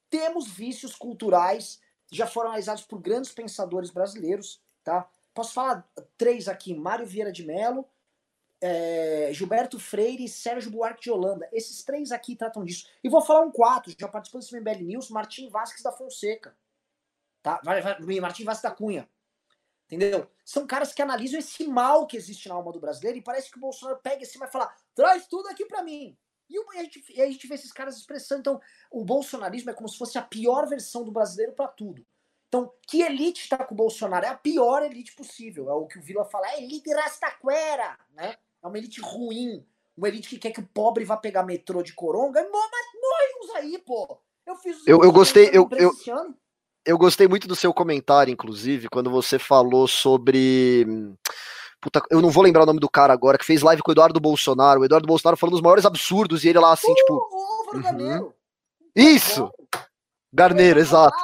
S1: Temos vícios culturais, já foram analisados por grandes pensadores brasileiros, tá? Posso falar três aqui: Mário Vieira de Mello, é, Gilberto Freire e Sérgio Buarque de Holanda. Esses três aqui tratam disso. E vou falar um quarto, já participou desse MBL News, Martim Vasques da Fonseca. Tá? Martim Vasques da Cunha. Entendeu? São caras que analisam esse mal que existe na alma do brasileiro e parece que o Bolsonaro pega esse e vai falar: traz tudo aqui para mim. E, a gente, e a gente vê esses caras expressando. Então, o bolsonarismo é como se fosse a pior versão do brasileiro para tudo. Então, que elite está com o Bolsonaro? É a pior elite possível. É o que o Vila fala, é elite rastaquera, né? É uma elite ruim. Uma elite que quer que o pobre vá pegar metrô de coronga. Mas morre uns aí, pô.
S2: Eu fiz Eu, eu gostei. Eu, eu, eu gostei muito do seu comentário, inclusive, quando você falou sobre. Puta, eu não vou lembrar o nome do cara agora, que fez live com o Eduardo Bolsonaro. O Eduardo Bolsonaro falando dos maiores absurdos e ele lá assim, uh, tipo.
S1: Álvaro uhum.
S2: Isso! Garneiro, exato.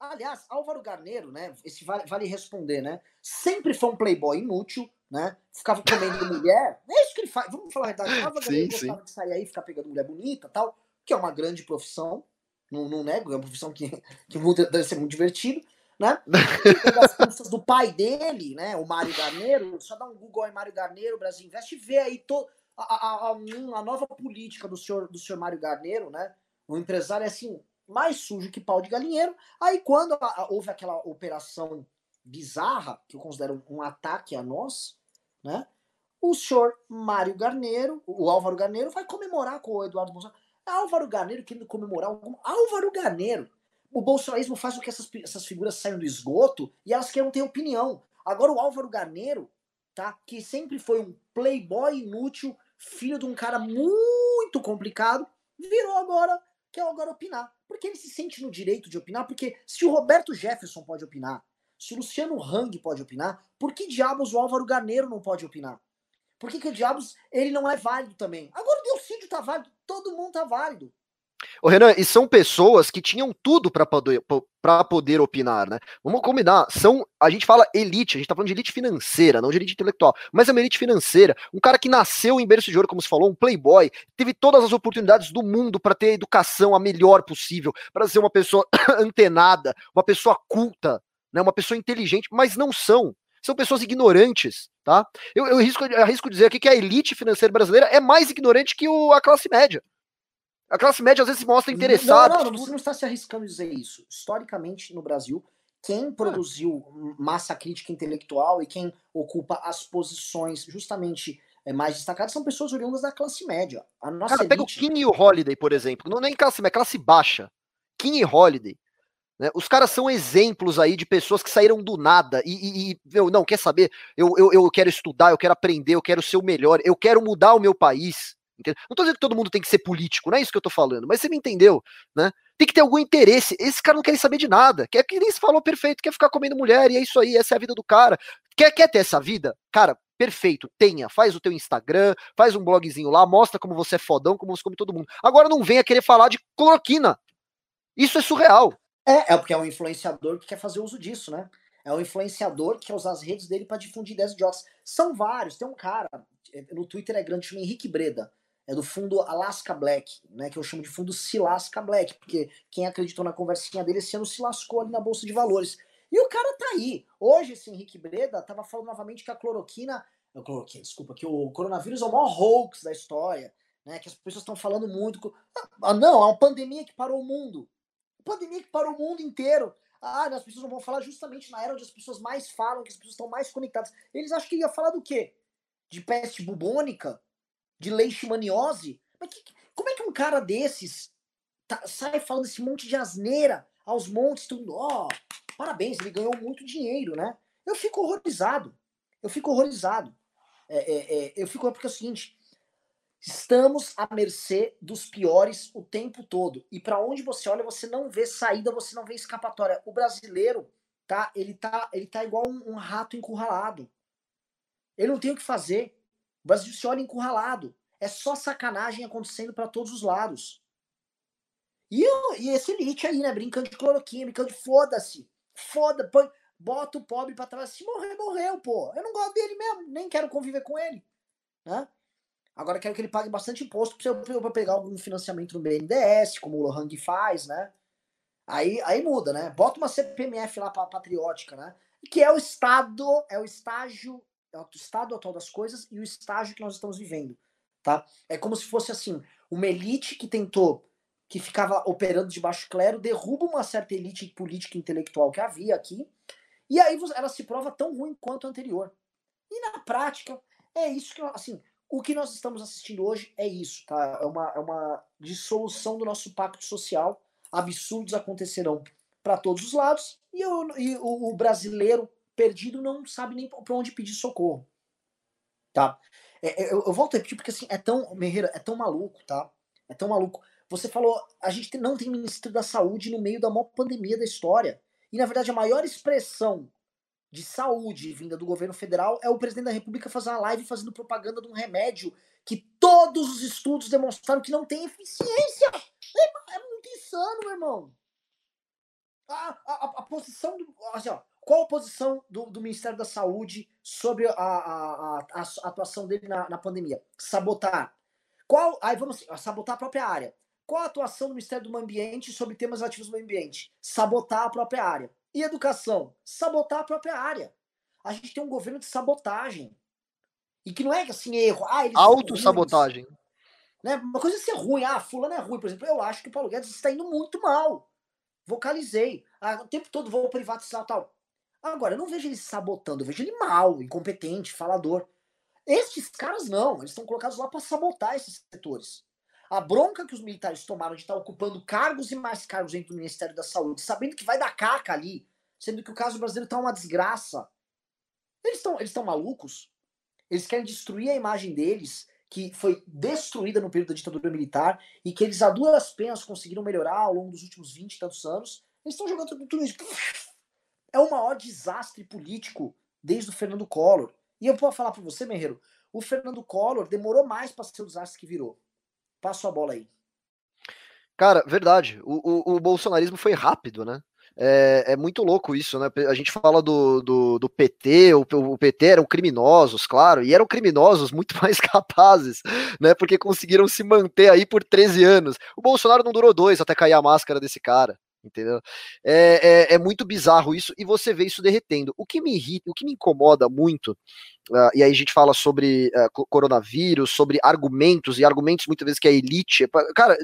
S1: Aliás, Álvaro Garneiro, né? Esse vale, vale responder, né? Sempre foi um playboy inútil, né? Ficava comendo mulher. É isso que ele faz. Vamos falar a verdade. Álvaro sim, gostava de sair aí, ficar pegando mulher bonita tal, que é uma grande profissão. Não, não nego, é uma profissão que, que deve ser muito divertido, né? as custas do pai dele, né? O Mário Garneiro, só dá um Google aí, Mário Garneiro, Brasil Invest, e vê aí to, a, a, a, a nova política do senhor, do senhor Mário Garneiro, né? O empresário é assim, mais sujo que pau de galinheiro. Aí quando houve aquela operação bizarra, que eu considero um ataque a nós, né? O senhor Mário Garneiro, o Álvaro Garneiro, vai comemorar com o Eduardo Bolsonaro. Álvaro Garneiro querendo comemorar algum. Álvaro Garneiro. O bolsonarismo faz com que essas, essas figuras saiam do esgoto e elas queiram ter opinião. Agora o Álvaro Garneiro, tá? Que sempre foi um playboy inútil, filho de um cara muito complicado, virou agora, quer agora opinar. Porque ele se sente no direito de opinar, porque se o Roberto Jefferson pode opinar, se Luciano Hang pode opinar, por que diabos o Álvaro Garneiro não pode opinar? Por que, que diabos ele não é válido também? Agora o Delcídio tá válido, todo mundo tá válido.
S2: Ô Renan, e são pessoas que tinham tudo para poder, poder opinar, né? Vamos combinar, são, a gente fala elite, a gente tá falando de elite financeira, não de elite intelectual, mas é uma elite financeira, um cara que nasceu em berço de ouro, como se falou, um playboy, teve todas as oportunidades do mundo para ter a educação a melhor possível, para ser uma pessoa antenada, uma pessoa culta, né, uma pessoa inteligente, mas não são são pessoas ignorantes, tá? Eu, eu arrisco, eu arrisco dizer aqui que a elite financeira brasileira é mais ignorante que o, a classe média. A classe média às vezes se mostra interessada.
S1: Não, não, não, você não está se arriscando a dizer isso. Historicamente, no Brasil, quem produziu massa crítica intelectual e quem ocupa as posições justamente é, mais destacadas são pessoas oriundas da classe média. A nossa
S2: Cara, elite... pega o King e o Holiday, por exemplo. Não nem classe média, classe baixa. King e Holiday. Né? Os caras são exemplos aí de pessoas que saíram do nada e, e, e meu, não, quer saber? Eu, eu, eu quero estudar, eu quero aprender, eu quero ser o melhor, eu quero mudar o meu país. Entendeu? Não tô dizendo que todo mundo tem que ser político, não é isso que eu tô falando, mas você me entendeu, né? Tem que ter algum interesse. Esse cara não quer saber de nada. Quer que nem se falou perfeito, quer ficar comendo mulher, e é isso aí, essa é a vida do cara. Quer, quer ter essa vida? Cara, perfeito, tenha. Faz o teu Instagram, faz um blogzinho lá, mostra como você é fodão, como você come todo mundo. Agora não venha querer falar de cloroquina. Isso é surreal.
S1: É, é porque é um influenciador que quer fazer uso disso, né? É um influenciador que quer usar as redes dele para difundir ideias idiotas. São vários. Tem um cara, é, no Twitter é grande, chama Henrique Breda. É do fundo Alaska Black, né? Que eu chamo de fundo Silasca Black, porque quem acreditou na conversinha dele esse ano se lascou ali na Bolsa de Valores. E o cara tá aí. Hoje, esse Henrique Breda tava falando novamente que a cloroquina. A cloroquina, desculpa, que o coronavírus é o maior hoax da história. Né, que as pessoas estão falando muito. Ah, não, é uma pandemia que parou o mundo pandemia que para o mundo inteiro. Ah, as pessoas não vão falar justamente na era onde as pessoas mais falam, que as pessoas estão mais conectadas. Eles acham que ia falar do quê? De peste bubônica? De leishmaniose? Mas que, como é que um cara desses tá, sai falando esse monte de asneira aos montes? Tudo, ó, oh, parabéns, ele ganhou muito dinheiro, né? Eu fico horrorizado. Eu fico horrorizado. É, é, é, eu fico porque é o seguinte: Estamos à mercê dos piores o tempo todo. E para onde você olha, você não vê saída, você não vê escapatória. O brasileiro, tá? Ele tá, ele tá igual um, um rato encurralado. Ele não tem o que fazer. O Brasil se olha encurralado. É só sacanagem acontecendo para todos os lados. E, e esse elite aí, né? Brincando de cloroquina, brincando de foda-se. Foda, põe, bota o pobre pra trás. Se morrer, morreu, pô. Eu não gosto dele mesmo, nem quero conviver com ele. Né? Agora quero que ele pague bastante imposto para pegar algum financiamento no BNDES, como o Lohang faz, né? Aí, aí muda, né? Bota uma CPMF lá para patriótica, né? Que é o estado, é o estágio, é o estado atual das coisas e o estágio que nós estamos vivendo, tá? É como se fosse assim, uma elite que tentou, que ficava operando de baixo clero, derruba uma certa elite política e intelectual que havia aqui, e aí ela se prova tão ruim quanto a anterior. E na prática, é isso que, assim, o que nós estamos assistindo hoje é isso, tá? É uma, é uma dissolução do nosso pacto social. Absurdos acontecerão para todos os lados e, o, e o, o, brasileiro perdido não sabe nem para onde pedir socorro, tá? É, é, eu, eu, volto a repetir porque assim é tão, Merreira, é tão maluco, tá? É tão maluco. Você falou, a gente não tem ministro da saúde no meio da maior pandemia da história. E na verdade a maior expressão de saúde vinda do governo federal é o presidente da República fazer uma live fazendo propaganda de um remédio que todos os estudos demonstraram que não tem eficiência. É, é muito insano, meu irmão. A, a, a posição do. Assim, ó, qual a posição do, do, Ministério da Saúde sobre a, a, a, a atuação dele na, na, pandemia? Sabotar. Qual. Aí vamos assim, sabotar a própria área. Qual a atuação do Ministério do Meio Ambiente sobre temas ativos do meio ambiente? Sabotar a própria área. E educação? Sabotar a própria área. A gente tem um governo de sabotagem. E que não é assim erro. Ah,
S2: Autossabotagem.
S1: Né? Uma coisa é ser ruim. Ah, fulano é ruim, por exemplo. Eu acho que o Paulo Guedes está indo muito mal. Vocalizei. Ah, o tempo todo vou privatizar tal. Agora, eu não vejo ele sabotando, eu vejo ele mal, incompetente, falador. Estes caras não, eles estão colocados lá para sabotar esses setores. A bronca que os militares tomaram de estar ocupando cargos e mais cargos dentro do Ministério da Saúde, sabendo que vai dar caca ali, sendo que o caso brasileiro está uma desgraça. Eles estão eles malucos? Eles querem destruir a imagem deles, que foi destruída no período da ditadura militar, e que eles a duas penas conseguiram melhorar ao longo dos últimos 20 e tantos anos. Eles estão jogando tudo, tudo isso. É o maior desastre político desde o Fernando Collor. E eu posso falar para você, Merreiro, o Fernando Collor demorou mais para ser o desastre que virou. Passo a bola aí.
S2: Cara, verdade. O, o, o bolsonarismo foi rápido, né? É, é, muito louco isso, né? A gente fala do, do, do PT, o, o, PT eram criminosos, claro, e eram criminosos muito mais capazes, né? Porque conseguiram se manter aí por 13 anos. O Bolsonaro não durou dois até cair a máscara desse cara, entendeu? É, é, é muito bizarro isso, e você vê isso derretendo. O que me irrita, o que me incomoda muito Uh, e aí a gente fala sobre uh, coronavírus, sobre argumentos, e argumentos muitas vezes que a elite. Cara,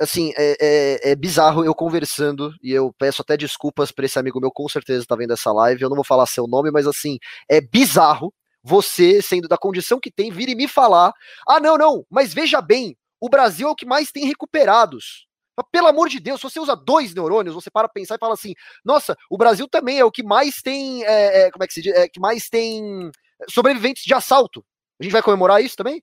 S2: assim, é, é, é, bizarro eu conversando, e eu peço até desculpas para esse amigo meu, com certeza tá vendo essa live, eu não vou falar seu nome, mas assim, é bizarro você, sendo da condição que tem, vir e me falar: ah, não, não, mas veja bem, o Brasil é o que mais tem recuperados. Mas, pelo amor de Deus, se você usa dois neurônios, você para pensar e fala assim: nossa, o Brasil também é o que mais tem. É, é, como é que se diz? É, que mais tem sobreviventes de assalto. A gente vai comemorar isso também?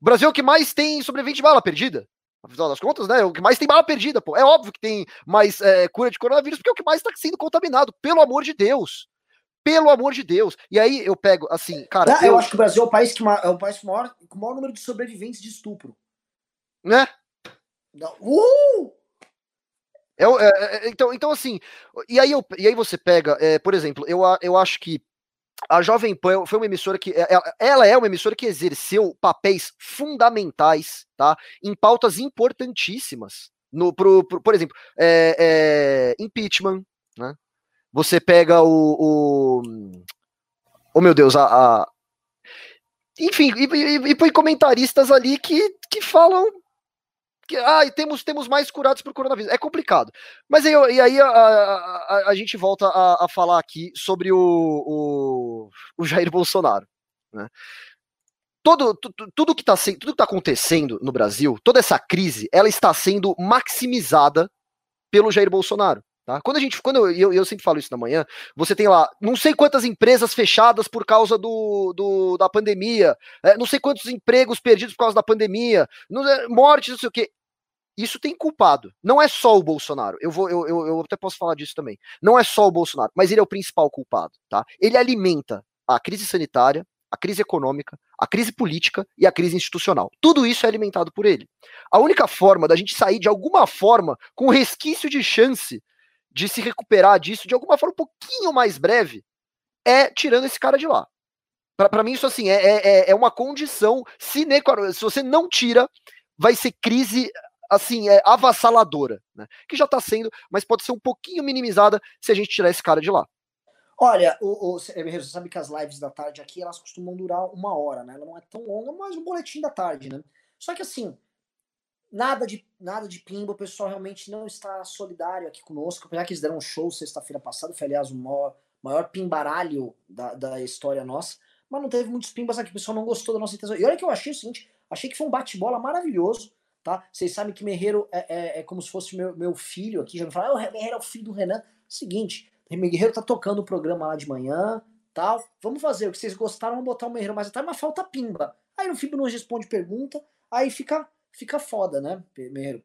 S2: O Brasil é o que mais tem sobrevivente de bala perdida. Afinal das contas, né? É o que mais tem bala perdida, pô. É óbvio que tem mais é, cura de coronavírus, porque é o que mais está sendo contaminado, pelo amor de Deus. Pelo amor de Deus. E aí eu pego, assim, cara.
S1: eu, eu acho que o Brasil é o país que é o país com maior, com o maior número de sobreviventes de estupro.
S2: Né?
S1: Uh!
S2: É, é, é, então, então, assim, e aí, eu, e aí você pega, é, por exemplo, eu, eu acho que a Jovem Pan foi uma emissora que é, ela é uma emissora que exerceu papéis fundamentais, tá, em pautas importantíssimas, no, pro, pro por exemplo, é, é, impeachment, né? Você pega o, o oh meu Deus, a, a enfim, e, e, e põe comentaristas ali que, que falam que ah, temos, temos mais curados por coronavírus. É complicado. Mas aí, e aí a, a, a, gente volta a, a, falar aqui sobre o, o, o Jair Bolsonaro. Né? Todo, tudo, que está tudo que tá acontecendo no Brasil, toda essa crise, ela está sendo maximizada pelo Jair Bolsonaro. Tá? Quando a gente, quando eu, eu, sempre falo isso na manhã, você tem lá não sei quantas empresas fechadas por causa do, do da pandemia, é, não sei quantos empregos perdidos por causa da pandemia, não, mortes, não sei o quê isso tem culpado. Não é só o Bolsonaro. Eu vou, eu, eu, eu, até posso falar disso também. Não é só o Bolsonaro, mas ele é o principal culpado, tá? Ele alimenta a crise sanitária, a crise econômica, a crise política e a crise institucional. Tudo isso é alimentado por ele. A única forma da gente sair de alguma forma com resquício de chance de se recuperar disso de alguma forma um pouquinho mais breve é tirando esse cara de lá. Para mim, isso assim é, é, é uma condição sine qua non. Se você não tira, vai ser crise assim, é avassaladora, né? Que já está sendo, mas pode ser um pouquinho minimizada se a gente tirar esse cara de lá.
S1: Olha, o, o, você sabe que as lives da tarde aqui, elas costumam durar uma hora, né? Ela não é tão longa, mas um boletim da tarde, né? Só que assim, nada de nada de pimba, o pessoal realmente não está solidário aqui conosco, apesar que eles deram um show sexta-feira passada, foi aliás o maior, maior pimbaralho da, da história nossa, mas não teve muitos pimbas aqui, o pessoal não gostou da nossa intenção. E olha que eu achei o seguinte, achei que foi um bate-bola maravilhoso, tá? Vocês sabem que Merreiro é, é, é, como se fosse meu, meu filho aqui, já me falaram, ah, o Merreiro é o filho do Renan. Seguinte, o Merreiro tá tocando o programa lá de manhã, tal. Vamos fazer o que vocês gostaram, vamos botar o Merreiro mais atrás, mas falta pimba. Aí o Fibo não responde pergunta, aí fica, fica foda, né, Merreiro?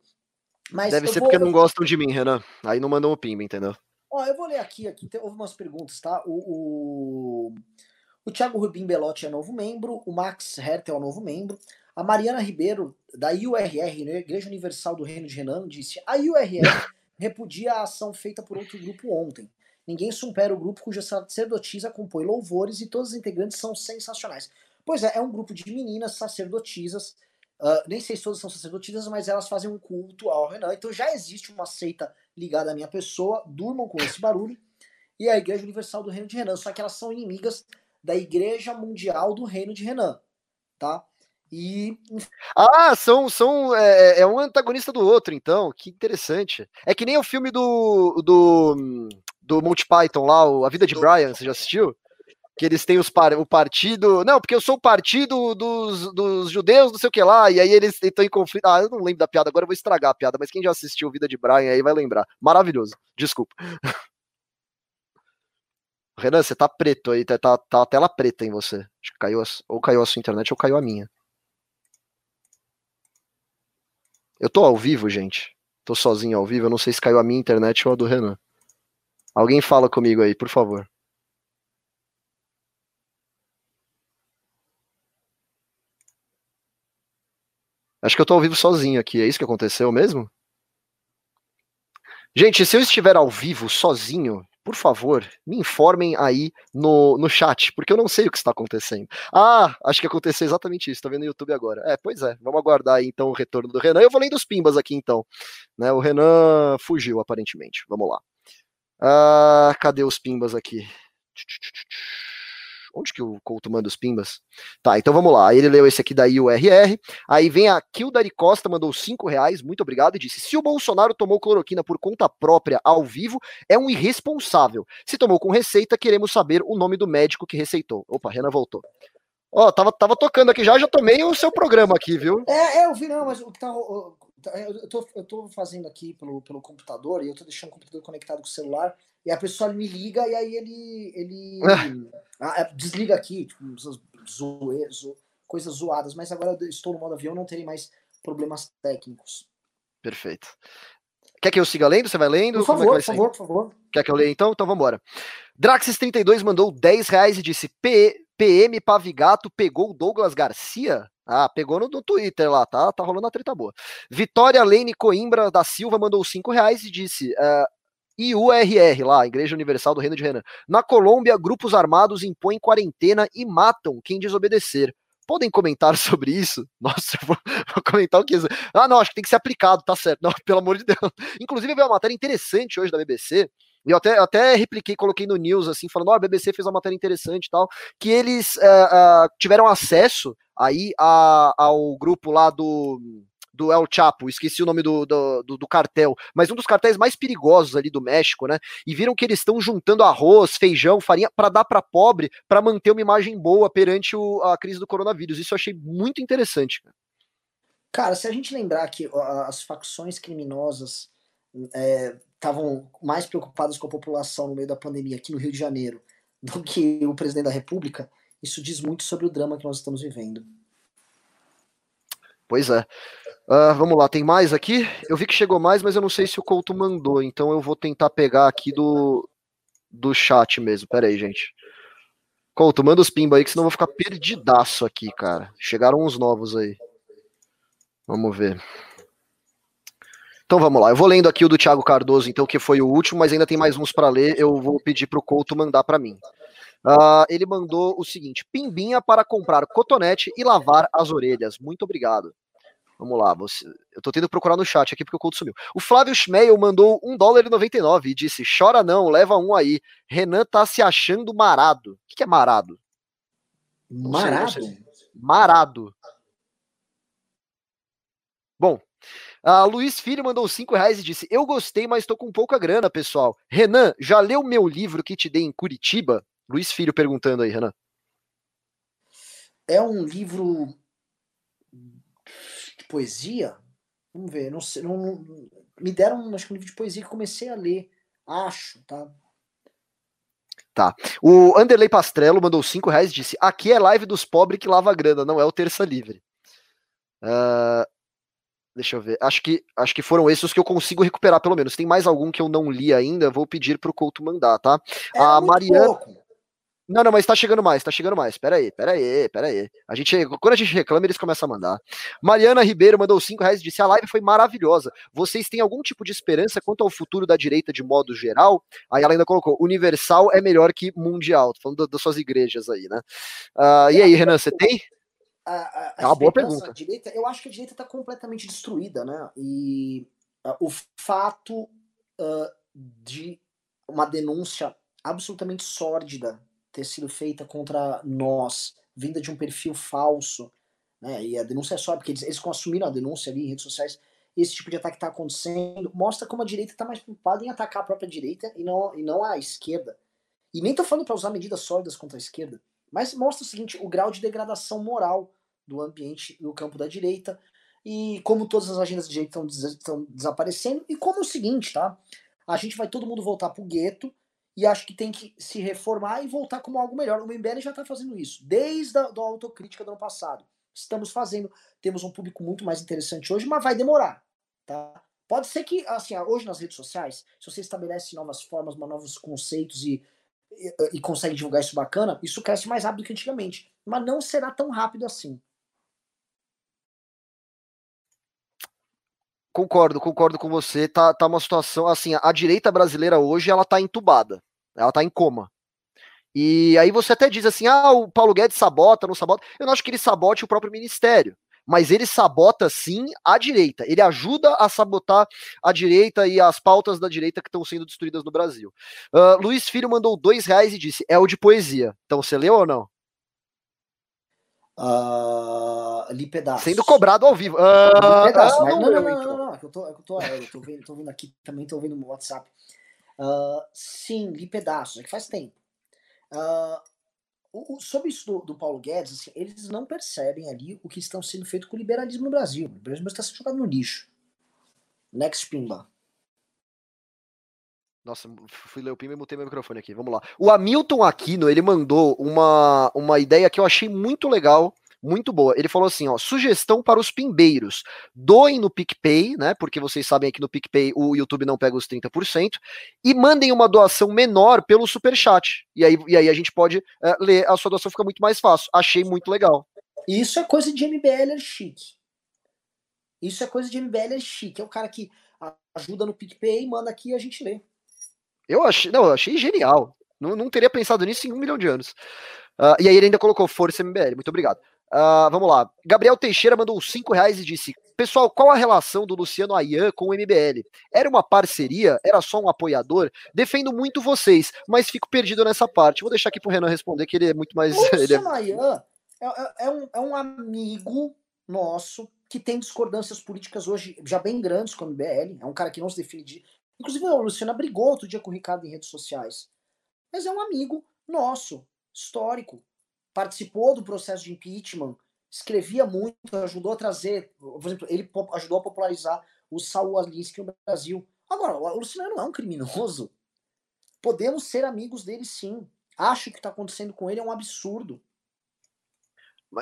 S2: Mas Deve ser vou... porque não gostam de mim, Renan. Aí não mandam o pimba, entendeu?
S1: Ó, eu vou ler aqui, aqui tem, houve umas perguntas, tá? O, o, o Thiago Rubim Belotti é novo membro, o Max Hertel é novo membro, a Mariana Ribeiro, da IURR, né, Igreja Universal do Reino de Renan, disse: a IURR repudia a ação feita por outro grupo ontem. Ninguém supera o grupo cuja sacerdotisa compõe louvores e todos os integrantes são sensacionais. Pois é, é um grupo de meninas sacerdotisas. Uh, nem sei se todas são sacerdotisas, mas elas fazem um culto ao Renan. Então já existe uma seita ligada à minha pessoa. Durmam com esse barulho. E a Igreja Universal do Reino de Renan. Só que elas são inimigas da Igreja Mundial do Reino de Renan. Tá? E.
S2: Ah, são, são é, é, um antagonista do outro, então. Que interessante. É que nem o filme do, do, do Monty Python lá, A Vida de Brian, você já assistiu? Que eles têm os par, o partido. Não, porque eu sou o partido dos, dos judeus, não sei o que lá, e aí eles estão em conflito. Ah, eu não lembro da piada, agora eu vou estragar a piada, mas quem já assistiu Vida de Brian aí vai lembrar. Maravilhoso. Desculpa. Renan, você tá preto aí, tá, tá, tá a tela preta em você. Acho que caiu, ou caiu a sua internet ou caiu a minha. Eu tô ao vivo, gente. Tô sozinho ao vivo. Eu não sei se caiu a minha internet ou a do Renan. Alguém fala comigo aí, por favor. Acho que eu tô ao vivo sozinho aqui. É isso que aconteceu mesmo? Gente, se eu estiver ao vivo sozinho, por favor, me informem aí no, no chat, porque eu não sei o que está acontecendo. Ah, acho que aconteceu exatamente isso, tá vendo no YouTube agora. É, pois é, vamos aguardar aí então o retorno do Renan. Eu vou lendo os pimbas aqui então. Né, o Renan fugiu, aparentemente. Vamos lá. Ah, cadê os pimbas aqui? Onde que o Couto manda os pimbas? Tá, então vamos lá. Ele leu esse aqui da IURR. Aí vem a Kildari Costa, mandou 5 reais, muito obrigado, e disse: se o Bolsonaro tomou cloroquina por conta própria ao vivo, é um irresponsável. Se tomou com receita, queremos saber o nome do médico que receitou. Opa, Renan voltou. Ó, oh, tava, tava tocando aqui já, já tomei o seu programa aqui, viu?
S1: É, é eu vi, não, mas o que tá, eu tô, eu tô fazendo aqui pelo, pelo computador e eu tô deixando o computador conectado com o celular e a pessoa me liga e aí ele, ele ah, é, desliga aqui, tipo, zoe, zo, coisas zoadas, mas agora eu estou no modo avião, não terei mais problemas técnicos.
S2: Perfeito. Quer que eu siga lendo? Você vai lendo?
S1: Por favor, é por favor, por favor.
S2: Quer que eu leia então? Então vamos embora. Draxis32 mandou 10 reais e disse: PM Pavigato pegou o Douglas Garcia? Ah, pegou no, no, Twitter lá, tá? Tá rolando a treta boa. Vitória Lene Coimbra da Silva mandou 5 reais e disse: uh, IURR lá, Igreja Universal do Reino de Renan. Na Colômbia, grupos armados impõem quarentena e matam quem desobedecer. Podem comentar sobre isso? Nossa, eu vou, vou comentar o que. Ah, não, acho que tem que ser aplicado, tá certo. Não, pelo amor de Deus. Inclusive, veio uma matéria interessante hoje da BBC eu até, até repliquei, coloquei no news, assim, falando, ó, oh, a BBC fez uma matéria interessante e tal, que eles uh, uh, tiveram acesso aí a, ao grupo lá do, do El Chapo, esqueci o nome do, do, do, do, cartel, mas um dos cartéis mais perigosos ali do México, né? E viram que eles estão juntando arroz, feijão, farinha para dar para pobre, para manter uma imagem boa perante o, a crise do coronavírus. Isso eu achei muito interessante.
S1: Cara, se a gente lembrar que as facções criminosas é, estavam mais preocupados com a população no meio da pandemia aqui no Rio de Janeiro do que o presidente da República, isso diz muito sobre o drama que nós estamos vivendo.
S2: Pois é. Uh, vamos lá, tem mais aqui? Eu vi que chegou mais, mas eu não sei se o Couto mandou, então eu vou tentar pegar aqui do, do chat mesmo. Pera aí, gente. Couto, manda os pimba aí, que senão eu vou ficar perdidaço aqui, cara. Chegaram uns novos aí. Vamos ver. Então vamos lá, eu vou lendo aqui o do Thiago Cardoso, então, que foi o último, mas ainda tem mais uns para ler, eu vou pedir para o Couto mandar para mim. Uh, ele mandou o seguinte: pimbinha para comprar cotonete e lavar as orelhas. Muito obrigado. Vamos lá, você... eu tô tendo que procurar no chat aqui porque o Couto sumiu. O Flávio Schmeil mandou 1 dólar e 99 e disse: chora não, leva um aí. Renan tá se achando marado. O que, que é marado?
S1: Marado?
S2: Marado. Bom, a Luiz Filho mandou 5 reais e disse: Eu gostei, mas estou com pouca grana, pessoal. Renan, já leu meu livro que te dei em Curitiba? Luiz Filho perguntando aí, Renan.
S1: É um livro de poesia? Vamos ver, não sei. Não, não, me deram acho que um livro de poesia que comecei a ler. Acho, tá?
S2: Tá. O Anderley Pastrello mandou 5 reais e disse: Aqui é live dos pobres que lava grana, não é o Terça Livre. Uh, Deixa eu ver. Acho que, acho que foram esses os que eu consigo recuperar, pelo menos. Tem mais algum que eu não li ainda, vou pedir pro Couto mandar, tá?
S1: É a Mariana. Pouco.
S2: Não, não, mas tá chegando mais, tá chegando mais. Pera aí, pera aí, pera aí. A gente, quando a gente reclama, eles começam a mandar. Mariana Ribeiro mandou 5 reais e disse: a live foi maravilhosa. Vocês têm algum tipo de esperança quanto ao futuro da direita de modo geral? Aí ela ainda colocou: universal é melhor que mundial. Tô falando das suas igrejas aí, né? Uh, e aí, Renan, você tem?
S1: A, a, é uma boa pergunta. Direita, eu acho que a direita está completamente destruída, né? E uh, o fato uh, de uma denúncia absolutamente sórdida ter sido feita contra nós, vinda de um perfil falso, né? E a denúncia é só porque eles, eles assumiram a denúncia ali em redes sociais. Esse tipo de ataque está acontecendo, mostra como a direita está mais preocupada em atacar a própria direita e não, e não a esquerda. E nem tô falando para usar medidas sólidas contra a esquerda, mas mostra o seguinte, o grau de degradação moral do ambiente no campo da direita, e como todas as agendas de direita estão, des estão desaparecendo, e como é o seguinte, tá? A gente vai todo mundo voltar pro gueto, e acho que tem que se reformar e voltar como algo melhor. O MBL já está fazendo isso, desde a da autocrítica do ano passado. Estamos fazendo, temos um público muito mais interessante hoje, mas vai demorar, tá? Pode ser que, assim, hoje nas redes sociais, se você estabelece novas formas, novos conceitos e, e, e consegue divulgar isso bacana, isso cresce mais rápido que antigamente. Mas não será tão rápido assim.
S2: Concordo, concordo com você. Tá, tá uma situação assim, a direita brasileira hoje ela tá entubada, ela tá em coma. E aí você até diz assim: "Ah, o Paulo Guedes sabota, não sabota". Eu não acho que ele sabote o próprio ministério, mas ele sabota sim a direita. Ele ajuda a sabotar a direita e as pautas da direita que estão sendo destruídas no Brasil. Uh, Luiz Filho mandou dois reais e disse: "É o de poesia". Então você leu ou não?
S1: Uh, ali pedaços.
S2: Sendo cobrado ao vivo.
S1: Uh, pedaços, mas não, não, não, não, não, não, eu tô, eu tô, eu tô, vendo, tô vendo aqui, também tô vendo no WhatsApp. Uh, sim, li pedaços, é que faz tempo. Uh, o, o, sobre isso do, do Paulo Guedes, assim, eles não percebem ali o que estão sendo feito com o liberalismo no Brasil. O liberalismo está sendo jogado no lixo. Next Pimba.
S2: Nossa, fui ler o Pimba e mutei meu microfone aqui. Vamos lá. O Hamilton Aquino, ele mandou uma, uma ideia que eu achei muito legal muito boa. Ele falou assim, ó, sugestão para os pimbeiros. Doem no PicPay, né? Porque vocês sabem que no PicPay o YouTube não pega os 30%, e mandem uma doação menor pelo superchat. E aí, e aí a gente pode uh, ler, a sua doação fica muito mais fácil. Achei muito legal.
S1: Isso é coisa de MBL chique. Isso é coisa de MBL chique. É o cara que ajuda no PicPay, manda aqui e a gente lê.
S2: Eu achei, não, eu achei genial. Não, não teria pensado nisso em um milhão de anos. Uh, e aí ele ainda colocou Força MBL. Muito obrigado. Uh, vamos lá. Gabriel Teixeira mandou 5 reais e disse: Pessoal, qual a relação do Luciano Ayan com o MBL? Era uma parceria? Era só um apoiador? Defendo muito vocês, mas fico perdido nessa parte. Vou deixar aqui pro Renan responder, que ele é muito mais.
S1: O Luciano é... Ayan é, é, é, um, é um amigo nosso que tem discordâncias políticas hoje já bem grandes com o MBL. É um cara que não se define de. Inclusive, o Luciano brigou outro dia com o Ricardo em redes sociais. Mas é um amigo nosso, histórico participou do processo de impeachment, escrevia muito, ajudou a trazer, por exemplo, ele ajudou a popularizar o Saul Alinsky no Brasil. Agora, o Luciano não é um criminoso. Podemos ser amigos dele sim. Acho que o que está acontecendo com ele é um absurdo.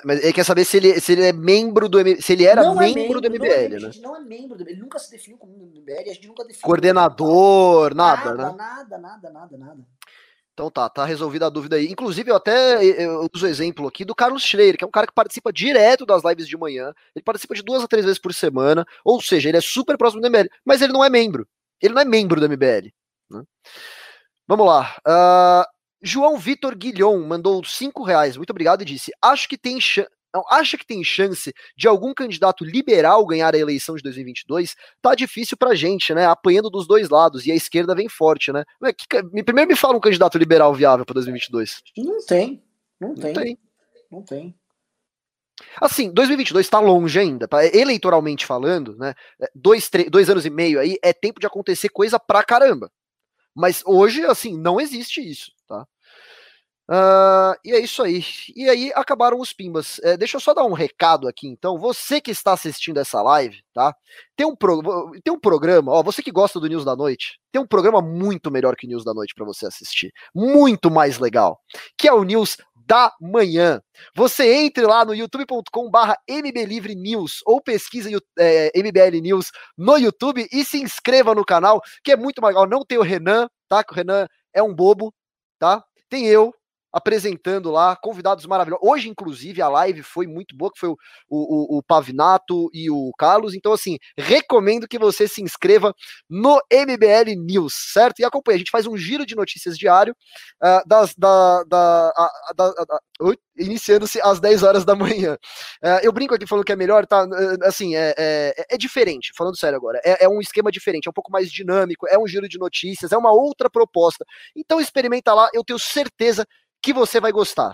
S2: Mas ele quer saber se ele, se ele é membro do se ele era membro, é membro, do MBL,
S1: não é,
S2: né?
S1: A gente não é membro do MBL, ele nunca se definiu como membro do MBL, a gente nunca definiu.
S2: Coordenador, nada,
S1: nada,
S2: né?
S1: Nada, nada, nada, nada.
S2: Então tá, tá resolvida a dúvida aí. Inclusive, eu até eu uso o exemplo aqui do Carlos Schreier, que é um cara que participa direto das lives de manhã. Ele participa de duas a três vezes por semana, ou seja, ele é super próximo do MBL, mas ele não é membro. Ele não é membro do MBL. Né? Vamos lá. Uh, João Vitor Guilhom mandou cinco reais. Muito obrigado e disse: Acho que tem chance. Não, acha que tem chance de algum candidato liberal ganhar a eleição de 2022? Tá difícil pra gente, né? Apanhando dos dois lados e a esquerda vem forte, né? Primeiro me fala um candidato liberal viável para 2022.
S1: Não tem. Não tem. Não tem. Não tem.
S2: Assim, 2022 está longe ainda, tá? eleitoralmente falando, né? É, dois, dois anos e meio aí é tempo de acontecer coisa pra caramba. Mas hoje, assim, não existe isso, tá? Uh, e é isso aí. E aí acabaram os pimbas. É, deixa eu só dar um recado aqui, então. Você que está assistindo essa live, tá? Tem um, pro, tem um programa, ó, você que gosta do News da Noite, tem um programa muito melhor que o News da Noite para você assistir. Muito mais legal. Que é o News da manhã. Você entre lá no youtube.com/barra MBLivre News ou pesquisa é, MBL News no YouTube e se inscreva no canal, que é muito legal. Não tem o Renan, tá? Que o Renan é um bobo, tá? Tem eu, apresentando lá convidados maravilhosos. Hoje, inclusive, a live foi muito boa, que foi o, o, o, Pavinato e o Carlos. Então, assim, recomendo que você se inscreva no MBL News, certo? E acompanhe. A gente faz um giro de notícias diário uh, das, da, da, da, da iniciando-se às 10 horas da manhã. Uh, eu brinco aqui falando que é melhor, tá? Uh, assim, é, é, é, diferente, falando sério agora. É, é, um esquema diferente, é um pouco mais dinâmico, é um giro de notícias, é uma outra proposta. Então experimenta lá, eu tenho certeza que você vai gostar.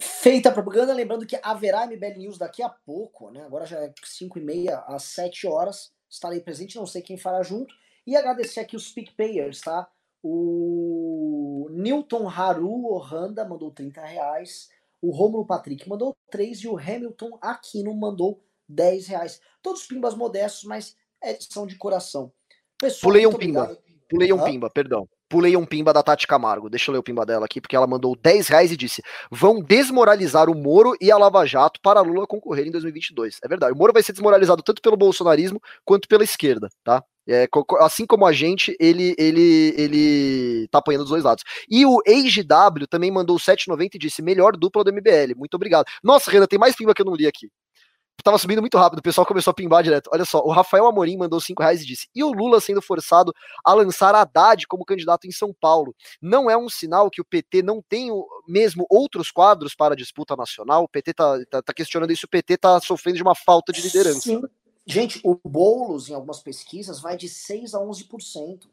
S1: Feita a propaganda, lembrando que haverá MBL News daqui a pouco, né? Agora já é 5 e meia às 7 horas. Estarei presente, não sei quem fará junto. E agradecer aqui os PicPayers, tá? O Newton Haru Ohanda mandou 30 reais. O Romulo Patrick mandou 3 e o Hamilton Aquino mandou 10 reais. Todos pimbas modestos, mas é, são de coração.
S2: Pessoal, Pulei um pimba. Pulei um Hã? pimba, perdão. Pulei um pimba da Tati Camargo. Deixa eu ler o pimba dela aqui, porque ela mandou 10 reais e disse: vão desmoralizar o Moro e a Lava Jato para Lula concorrer em 2022. É verdade. O Moro vai ser desmoralizado tanto pelo bolsonarismo quanto pela esquerda, tá? É, assim como a gente, ele, ele, ele tá apanhando dos dois lados. E o AgeW também mandou 7,90 e disse: melhor dupla do MBL. Muito obrigado. Nossa, Renan, tem mais pimba que eu não li aqui tava subindo muito rápido, o pessoal começou a pimbar direto. Olha só, o Rafael Amorim mandou 5 reais e disse: e o Lula sendo forçado a lançar Haddad como candidato em São Paulo? Não é um sinal que o PT não tem mesmo outros quadros para disputa nacional? O PT tá, tá, tá questionando isso, o PT tá sofrendo de uma falta de liderança. Sim.
S1: Gente, o Boulos, em algumas pesquisas, vai de 6 a 11%.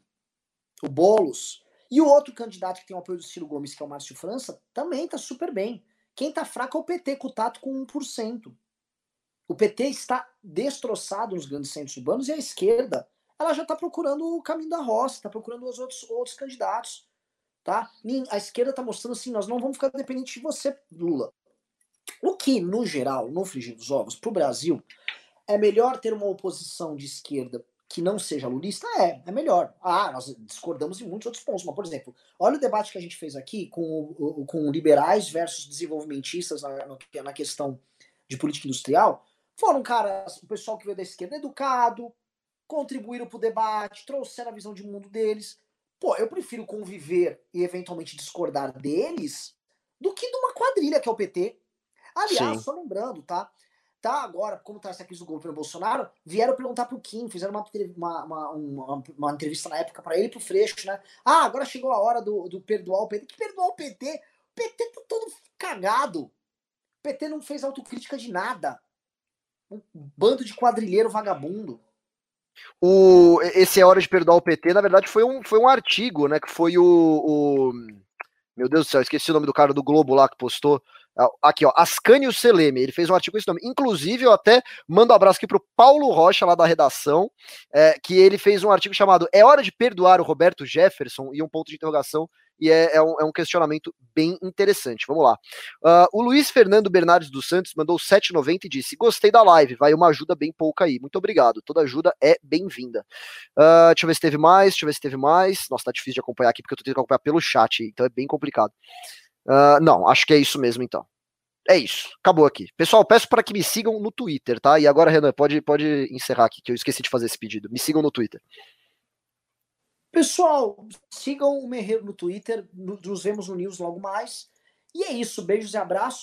S1: O Boulos. E o outro candidato que tem o apoio do Ciro Gomes, que é o Márcio França, também tá super bem. Quem tá fraco é o PT, com o Tato com 1%. O PT está destroçado nos grandes centros urbanos e a esquerda ela já está procurando o caminho da roça, está procurando os outros, outros candidatos. Tá? A esquerda está mostrando assim: nós não vamos ficar dependentes de você, Lula. O que, no geral, no frigir dos ovos, para o Brasil, É melhor ter uma oposição de esquerda que não seja lulista? É, é melhor. Ah, nós discordamos em muitos outros pontos, mas, por exemplo, olha o debate que a gente fez aqui com, com liberais versus desenvolvimentistas na, na questão de política industrial. Foram caras, o pessoal que veio da esquerda educado, contribuíram para o debate, trouxeram a visão de mundo deles. Pô, eu prefiro conviver e eventualmente discordar deles do que de uma quadrilha que é o PT. Aliás, Sim. só lembrando, tá? tá agora, como tá essa crise do governo Bolsonaro, vieram perguntar pro Kim, fizeram uma, uma, uma, uma entrevista na época para ele e pro Freixo, né? Ah, agora chegou a hora do, do perdoar o PT. Que perdoar o PT? O PT tá todo cagado. O PT não fez autocrítica de nada. Um bando de quadrilheiro vagabundo.
S2: O, esse é hora de perdoar o PT, na verdade, foi um, foi um artigo, né? Que foi o, o meu Deus do céu, esqueci o nome do cara do Globo lá que postou. Ah, aqui, ó, Ascânio Seleme, ele fez um artigo com esse nome. Inclusive, eu até mando um abraço aqui pro Paulo Rocha, lá da redação, é, que ele fez um artigo chamado É Hora de Perdoar o Roberto Jefferson, e um ponto de interrogação e é, é, um, é um, questionamento bem interessante. Vamos lá. Uh, o Luiz Fernando Bernardes dos Santos mandou 7,90 e disse: Gostei da live, vai uma ajuda bem pouca aí. Muito obrigado. Toda ajuda é bem-vinda. Uh, deixa eu ver se teve mais, deixa eu ver se teve mais. Nossa, tá difícil de acompanhar aqui porque eu tô tendo que acompanhar pelo chat, então é bem complicado. Uh, não, acho que é isso mesmo então. É isso, acabou aqui. Pessoal, peço para que me sigam no Twitter, tá? E agora, Renan, pode, pode encerrar aqui, que eu esqueci de fazer esse pedido. Me sigam no Twitter.
S1: Pessoal, sigam o Merreiro no Twitter, nos vemos no News logo mais. E é isso, beijos e abraços.